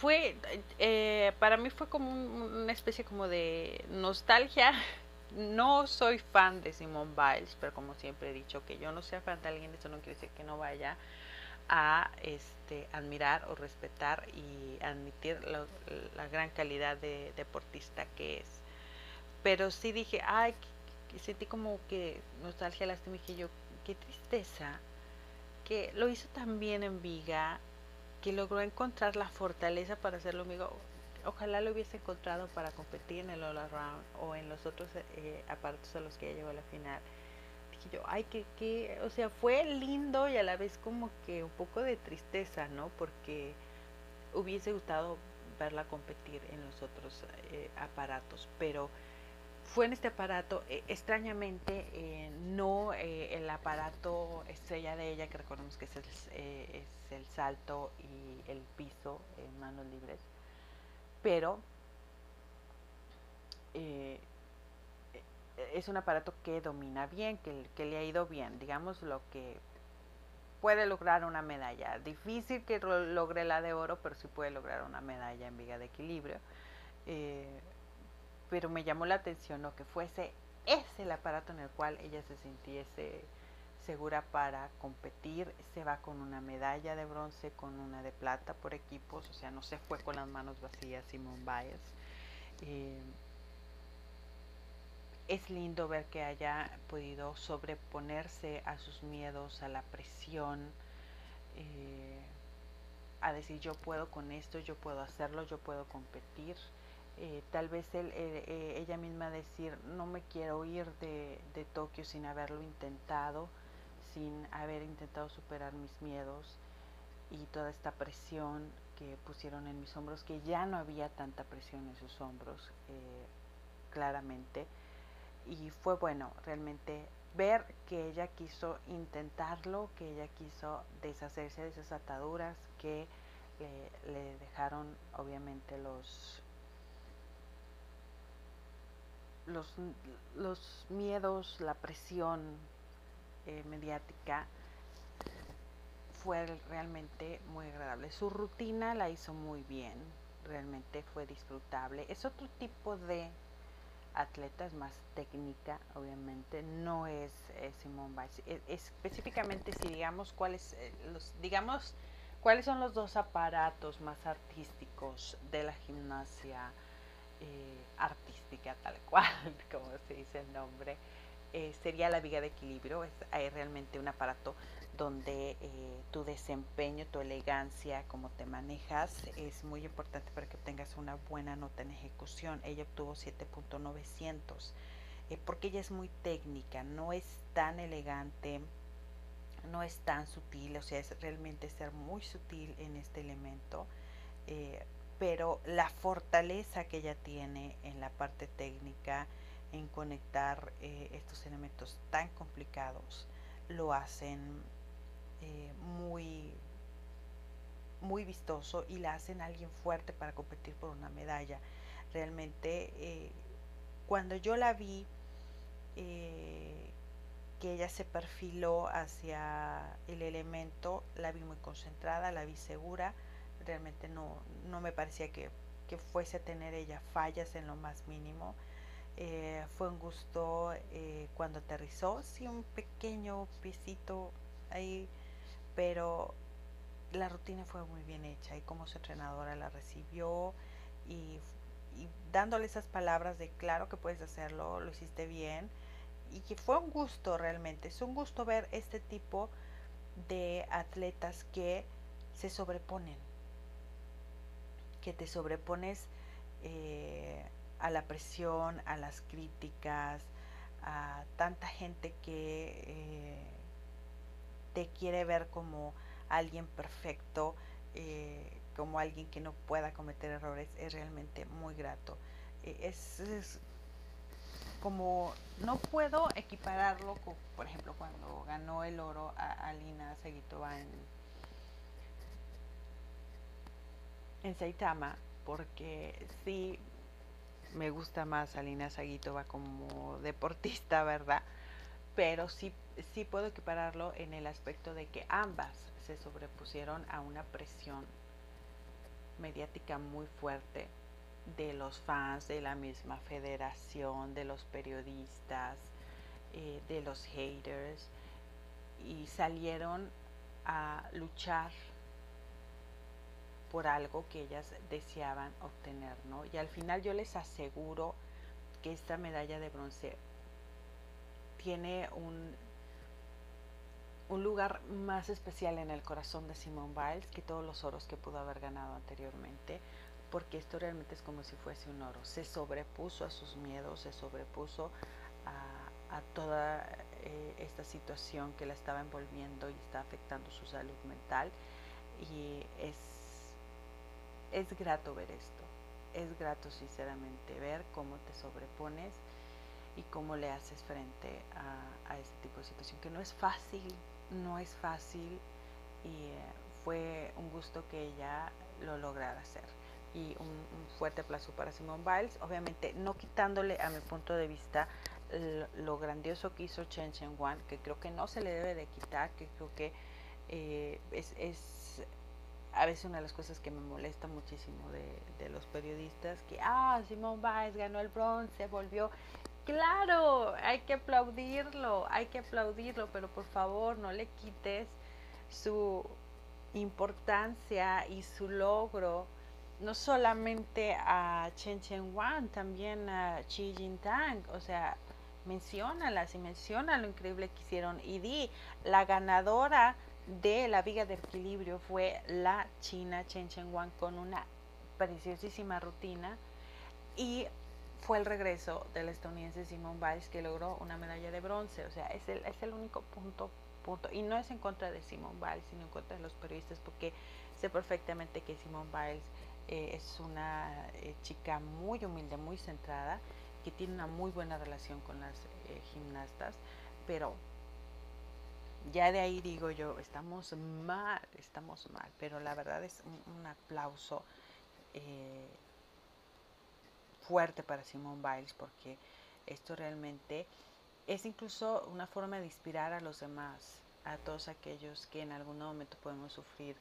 fue, eh, para mí fue como una especie como de nostalgia. No soy fan de Simone Biles, pero como siempre he dicho que yo no sea fan de alguien, eso no quiere decir que no vaya a este, admirar o respetar y admitir la, gran calidad de deportista que es. Pero sí dije, ay, sentí como que nostalgia, lástima, dije yo, qué tristeza, que lo hizo tan bien en Viga, que logró encontrar la fortaleza para hacerlo amigo. Ojalá lo hubiese encontrado para competir en el All Around o en los otros eh, aparatos a los que ella llegó a la final. Dije yo, ay, que, que, o sea, fue lindo y a la vez como que un poco de tristeza, ¿no? Porque hubiese gustado verla competir en los otros eh, aparatos, pero fue en este aparato, eh, extrañamente, eh, no eh, el aparato estrella de ella, que recordemos que es el, el salto y el piso en manos libres, pero es un aparato que domina bien, que, le ha ido bien, digamos lo que puede lograr una medalla. Difícil que logre la de oro, pero sí puede lograr una medalla en viga de equilibrio pero me llamó la atención ¿no? que fuese ese el aparato en el cual ella se sintiese segura para competir. Se va con una medalla de bronce, con una de plata por equipos, o sea, no se fue con las manos vacías Simone Biles. Eh, es lindo ver que haya podido sobreponerse a sus miedos, a la presión, eh, a decir yo puedo con esto, yo puedo hacerlo, yo puedo competir. Eh, tal vez eh, ella misma decir, no me quiero ir de, Tokio sin haberlo intentado, sin haber intentado superar mis miedos y toda esta presión que pusieron en mis hombros, que ya no había tanta presión en sus hombros, eh, claramente. Y fue bueno realmente ver que ella quiso intentarlo, que ella quiso deshacerse de esas ataduras que le dejaron obviamente los los, los miedos, la presión eh, mediática fue realmente muy agradable. Su rutina la hizo muy bien, realmente fue disfrutable. Es otro tipo de atleta, es más técnica, obviamente, no es, Simón Biles. E, específicamente si digamos cuáles, eh, los, digamos, cuáles son los dos aparatos más artísticos de la gimnasia eh, artística tal cual, como se dice el nombre, eh, sería la viga de equilibrio. Es, hay realmente un aparato donde eh, tu desempeño, tu elegancia, cómo te manejas, es muy importante para que obtengas una buena nota en ejecución. Ella obtuvo 7.900 eh, porque ella es muy técnica, no es tan elegante, no es tan sutil, o sea, es realmente ser muy sutil en este elemento. Pero la fortaleza que ella tiene en la parte técnica, en conectar eh, estos elementos tan complicados, lo hacen eh, muy, muy vistoso y la hacen alguien fuerte para competir por una medalla. Realmente, eh, cuando yo la vi, que ella se perfiló hacia el elemento, la vi muy concentrada, la vi segura, realmente no, no me parecía que, fuese a tener ella fallas en lo más mínimo. Eh, fue un gusto eh, cuando aterrizó, sí, un pequeño pisito ahí, pero la rutina fue muy bien hecha y como su entrenadora la recibió y, y, dándole esas palabras de claro que puedes hacerlo, lo hiciste bien y que fue un gusto realmente, es un gusto ver este tipo de atletas que se sobreponen que te sobrepones eh, a la presión, a las críticas, a tanta gente que eh, te quiere ver como alguien perfecto, eh, como alguien que no pueda cometer errores, es realmente muy grato. es, como no puedo equipararlo con, por ejemplo, cuando ganó el oro a Alina Seguitova en en Saitama porque sí me gusta más Alina Saguitova como deportista, ¿verdad? Pero sí, sí puedo equipararlo en el aspecto de que ambas se sobrepusieron a una presión mediática muy fuerte de los fans de la misma federación, de los periodistas, eh, de los haters, y salieron a luchar por algo que ellas deseaban obtener, ¿no? Y al final yo les aseguro que esta medalla de bronce tiene un, un lugar más especial en el corazón de Simone Biles que todos los oros que pudo haber ganado anteriormente, porque esto realmente es como si fuese un oro. Se sobrepuso a sus miedos, se sobrepuso a, toda eh, esta situación que la estaba envolviendo y está afectando su salud mental. Y es es grato ver esto, es grato sinceramente ver cómo te sobrepones y cómo le haces frente a, este tipo de situación, que no es fácil, no es fácil y eh, fue un gusto que ella lo lograra hacer. Y un, fuerte aplauso para Simone Biles, obviamente no quitándole a mi punto de vista lo, grandioso que hizo Chen Chen Wan, que creo que no se le debe de quitar, que creo que eh, es a veces una de las cosas que me molesta muchísimo de, los periodistas, que, ah, Simón Biles ganó el bronce, volvió. Claro, hay que aplaudirlo, hay que aplaudirlo, pero por favor no le quites su importancia y su logro, no solamente a Chen Chen Wan, también a Xi Jinping, o sea, menciónalas y menciona lo increíble que hicieron. Y di, la ganadora de la viga de equilibrio fue la china Chen Chen Wang con una preciosísima rutina y fue el regreso del estadounidense Simone Biles que logró una medalla de bronce. O sea, es el, es el único punto, punto. Y no es en contra de Simone Biles, sino en contra de los periodistas, porque sé perfectamente que Simone Biles eh, es una eh, chica muy humilde, muy centrada, que tiene una muy buena relación con las eh, gimnastas, pero ya de ahí digo yo, estamos mal, estamos mal, pero la verdad es un, aplauso eh, fuerte para Simone Biles porque esto realmente es incluso una forma de inspirar a los demás, a todos aquellos que en algún momento podemos sufrir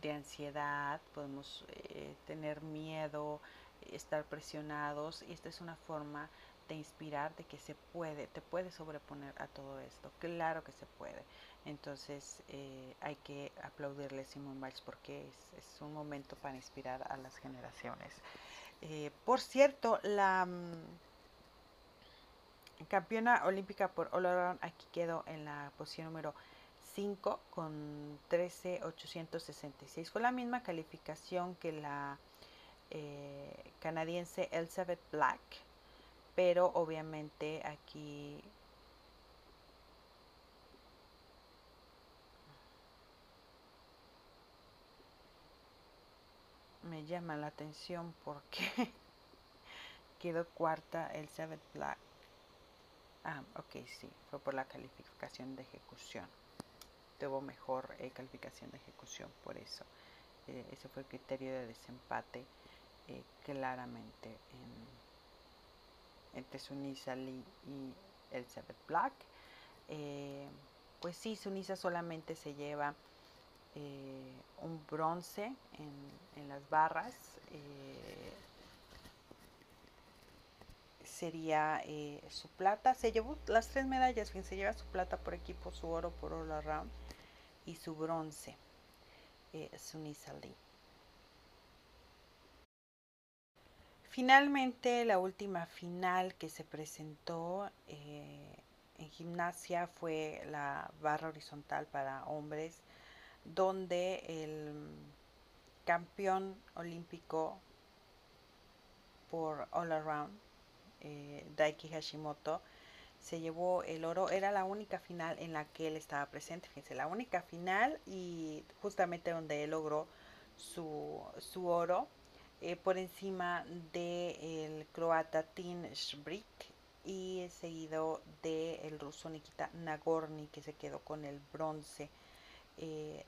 de ansiedad, podemos eh, tener miedo, estar presionados y esta es una forma de inspirar de que se puede, te puede sobreponer a todo esto. Claro que se puede. Entonces eh, hay que aplaudirle a Simon Biles porque es, un momento para inspirar a las generaciones. Eh, por cierto, la, mm, campeona olímpica por all around, aquí quedó en la posición número 5 con 13,866. Fue la misma calificación que la eh, canadiense Elizabeth Black, pero obviamente aquí me llama la atención porque quedó cuarta Elizabeth Black. Ah, ok, sí, fue por la calificación de ejecución. Tuvo mejor eh, calificación de ejecución, por eso. Eh, ese fue el criterio de desempate eh, claramente entre Sunisa Lee y Elizabeth Black. pues sí, Sunisa solamente se lleva un bronce en, las barras sería eh, su plata. Se llevó las tres medallas, se lleva su plata por equipo, su oro por all around y su bronce, eh, Sunisa Lee. Finalmente, la última final que se presentó eh, en gimnasia fue la barra horizontal para hombres, donde el campeón olímpico por all around eh, Daiki Hashimoto, se llevó el oro. Era la única final en la que él estaba presente, fíjense, la única final y justamente donde él logró su, su oro eh, por encima del croata Tin Shbrik y seguido del ruso Nikita Nagorny que se quedó con el bronce. Eh,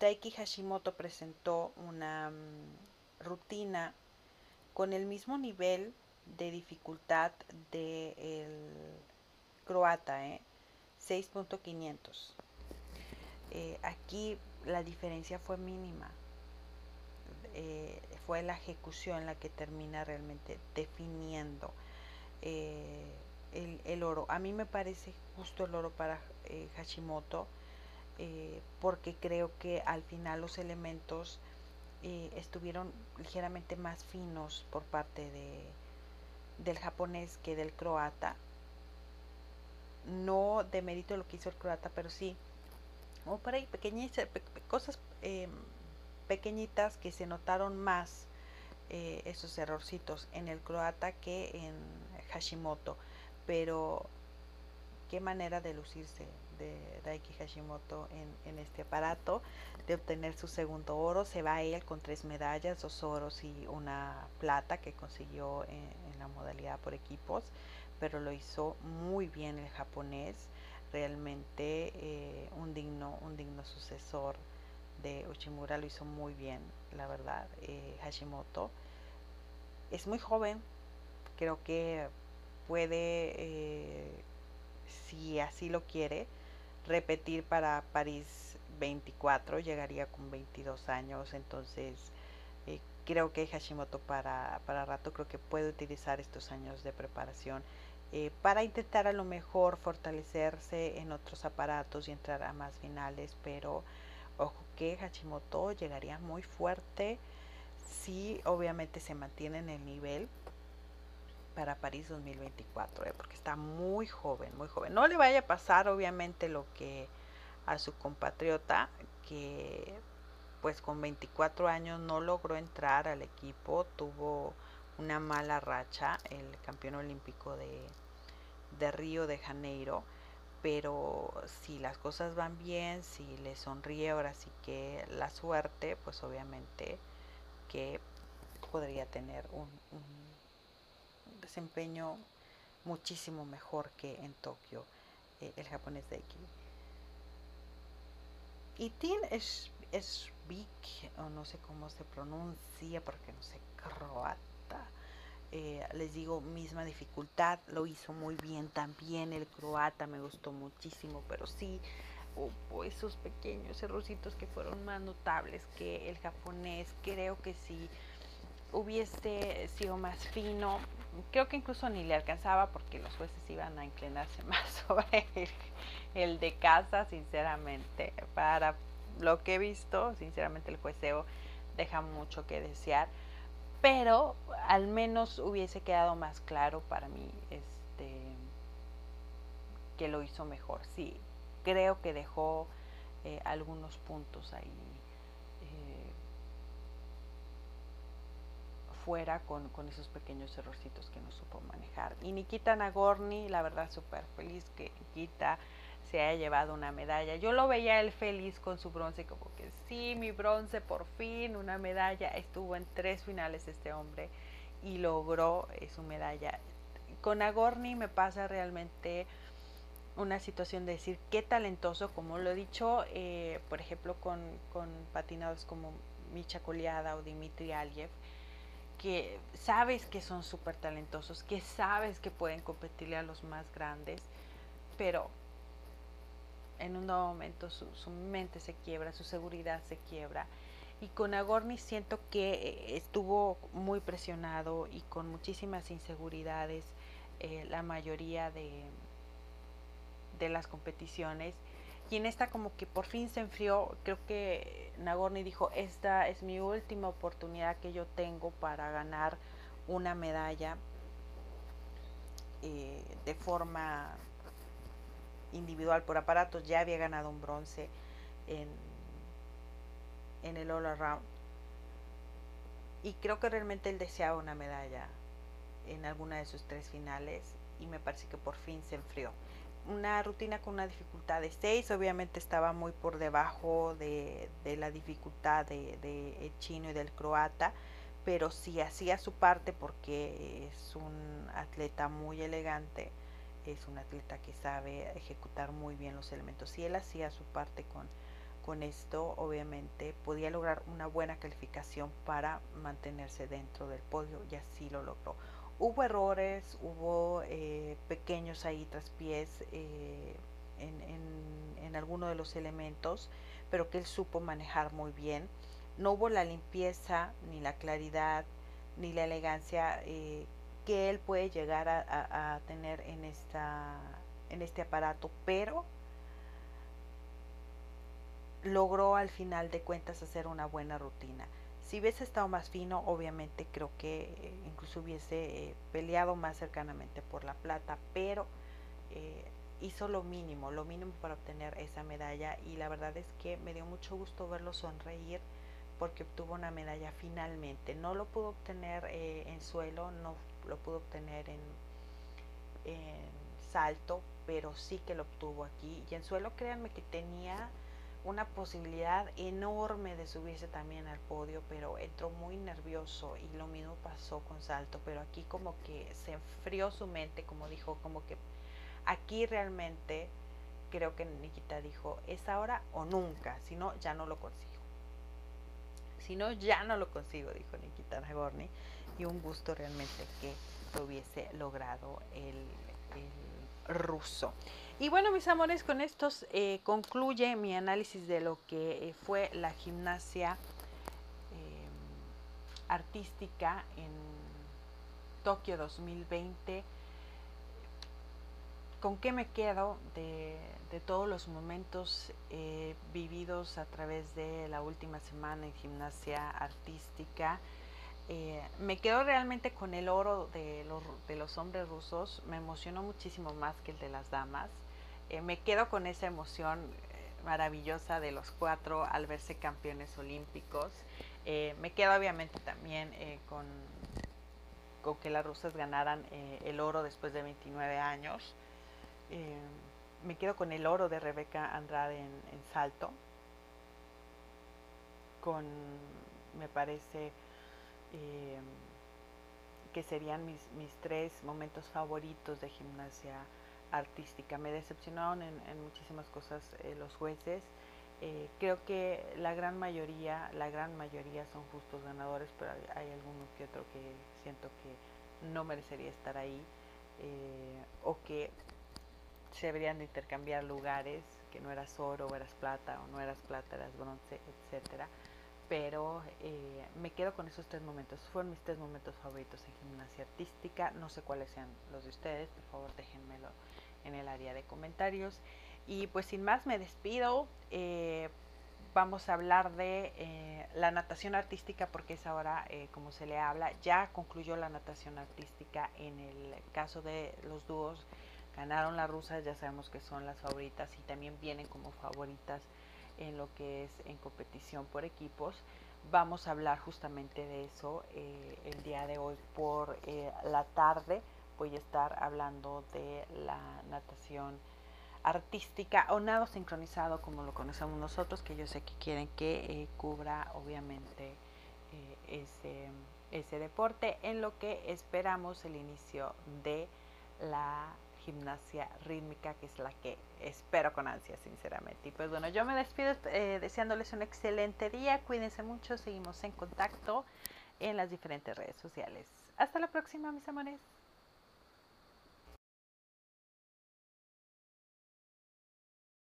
Daiki Hashimoto presentó una mm, rutina con el mismo nivel de dificultad del croata, ¿eh? 6.500. Eh, aquí la diferencia fue mínima. Eh, fue la ejecución la que termina realmente definiendo eh, el, el, oro. A mí me parece justo el oro para Hashimoto porque creo que al final los elementos estuvieron ligeramente más finos por parte de, del japonés que del croata. No de mérito lo que hizo el croata, pero sí, o por ahí pequeñitas, cosas em, pequeñitas que se notaron más eh, esos errorcitos en el croata que en Hashimoto. Pero qué manera de lucirse de Daiki Hashimoto en, este aparato, de obtener su segundo oro. Se va él con tres medallas, dos oros y una plata que consiguió en, la modalidad por equipos, pero lo hizo muy bien el japonés, realmente eh, un, digno, un digno sucesor de Uchimura, lo hizo muy bien, la verdad, eh, Hashimoto. Es muy joven, creo que puede, eh, si así lo quiere, repetir para París 24, llegaría con 22 años, entonces eh, creo que Hashimoto para, para rato creo que puede utilizar estos años de preparación para intentar a lo mejor fortalecerse en otros aparatos y entrar a más finales, pero que Hashimoto llegaría muy fuerte si obviamente se mantiene en el nivel para París 2024, ¿eh? porque está muy joven, muy joven. No le vaya a pasar obviamente lo que a su compatriota, que pues con 24 años no logró entrar al equipo, tuvo una mala racha, el campeón olímpico de, de Río de Janeiro, pero si las cosas van bien, si le sonríe ahora sí que la suerte, pues obviamente que podría tener un desempeño muchísimo mejor que en Tokio eh, el japonés de aquí. Y Tin es, es o no sé cómo se pronuncia porque no sé croata. Eh, les digo, misma dificultad, lo hizo muy bien también el croata, me gustó muchísimo, pero sí hubo esos pequeños errorcitos que fueron más notables que el japonés. Creo que si hubiese sido más fino, creo que incluso ni le alcanzaba porque los jueces iban a inclinarse más sobre el, de casa, sinceramente. Para lo que he visto, sinceramente el jueceo deja mucho que desear, pero al menos hubiese quedado más claro para mí este que lo hizo mejor. Sí, creo que dejó eh, algunos puntos ahí eh, fuera con, con, esos pequeños errorcitos que no supo manejar. Y Nikita Nagorny, la verdad, súper feliz que Nikita se haya llevado una medalla. Yo lo veía él feliz con su bronce, como que sí, mi bronce, por fin, una medalla. Estuvo en tres finales este hombre y logró eh, su medalla. Con Nagorny me pasa realmente una situación de decir qué talentoso, como lo he dicho, eh, por ejemplo, con, con patinados como Micha Koliada o Dimitri Aliev, que sabes que son súper talentosos, que sabes que pueden competirle a los más grandes, pero en un nuevo momento su, su, mente se quiebra, su seguridad se quiebra. Y con Agorni siento que eh, estuvo muy presionado y con muchísimas inseguridades eh, la mayoría de, de las competiciones. Y en esta como que por fin se enfrió, creo que Nagorny dijo, esta es mi última oportunidad que yo tengo para ganar una medalla eh, de forma individual por aparatos. Ya había ganado un bronce en, en el All Around. Y creo que realmente él deseaba una medalla en alguna de sus tres finales y me parece que por fin se enfrió una rutina con una dificultad de 6, obviamente estaba muy por debajo de, de la dificultad del de, chino y del croata, pero sí hacía su parte porque es un atleta muy elegante, es un atleta que sabe ejecutar muy bien los elementos. Si él hacía su parte con, con esto, obviamente podía lograr una buena calificación para mantenerse dentro del podio y así lo logró hubo errores, hubo eh, pequeños ahí traspiés eh, en, en, en alguno de los elementos, pero que él supo manejar muy bien. No hubo la limpieza, ni la claridad, ni la elegancia eh, que él puede llegar a, tener en, esta, en este aparato, pero logró al final de cuentas hacer una buena rutina. Si hubiese estado más fino, obviamente creo que eh, incluso hubiese eh, peleado más cercanamente por la plata, pero eh, hizo lo mínimo, lo mínimo para obtener esa medalla y la verdad es que me dio mucho gusto verlo sonreír porque obtuvo una medalla finalmente. No lo pudo obtener en suelo, no lo pudo obtener en, salto, pero sí que lo obtuvo aquí. Y en suelo créanme que tenía una posibilidad enorme de subirse también al podio, pero entró muy nervioso y lo mismo pasó con Salto, pero aquí como que se enfrió su mente, como dijo, como que aquí realmente creo que Nikita dijo, es ahora o nunca, si no, ya no lo consigo. Si no, ya no lo consigo, dijo Nikita Nagorny, y un gusto realmente que lo hubiese logrado el, ruso. Y bueno, mis amores, con esto eh, concluye mi análisis de lo que eh, fue la gimnasia eh, artística en Tokio 2020. ¿Con qué me quedo de, de todos los momentos eh, vividos a través de la última semana en gimnasia artística? Eh, me quedo realmente con el oro de los, hombres rusos, me emocionó muchísimo más que el de las damas. Eh, me quedo con esa emoción eh, maravillosa de los cuatro al verse campeones olímpicos. Me quedo obviamente también con, con, que las rusas ganaran el oro después de 29 años. me quedo con el oro de Rebeca Andrade en, en salto. Con, me parece, que serían mis, mis tres momentos favoritos de gimnasia artística. Me decepcionaron en, en muchísimas cosas eh, los jueces. Eh, creo que la gran mayoría, la gran mayoría son justos ganadores, pero hay, hay alguno que otro que siento que no merecería estar ahí eh, o que se deberían de intercambiar lugares, que no eras oro o eras plata o no eras plata, eras bronce, etcétera. Pero eh, me quedo con esos tres momentos. Fueron mis tres momentos favoritos en gimnasia artística. No sé cuáles sean los de ustedes. Por favor, déjenmelo en el área de comentarios. Y pues sin más me despido. Eh, vamos a hablar de eh, la natación artística porque es ahora eh, como se le habla. Ya concluyó la natación artística en el caso de los dúos ganaron las rusas, ya sabemos que son las favoritas y también vienen como favoritas en lo que es en competición por equipos. Vamos a hablar justamente de eso eh, el día de hoy por eh, la tarde. Voy a estar hablando de la natación artística o nado sincronizado como lo conocemos nosotros, que yo sé que quieren que eh, cubra obviamente ese, ese deporte, en lo que esperamos el inicio de la gimnasia rítmica, que es la que espero con ansia, sinceramente. Y pues bueno, yo me despido eh, deseándoles un excelente día, cuídense mucho, seguimos en contacto en las diferentes redes sociales. Hasta la próxima, mis amores.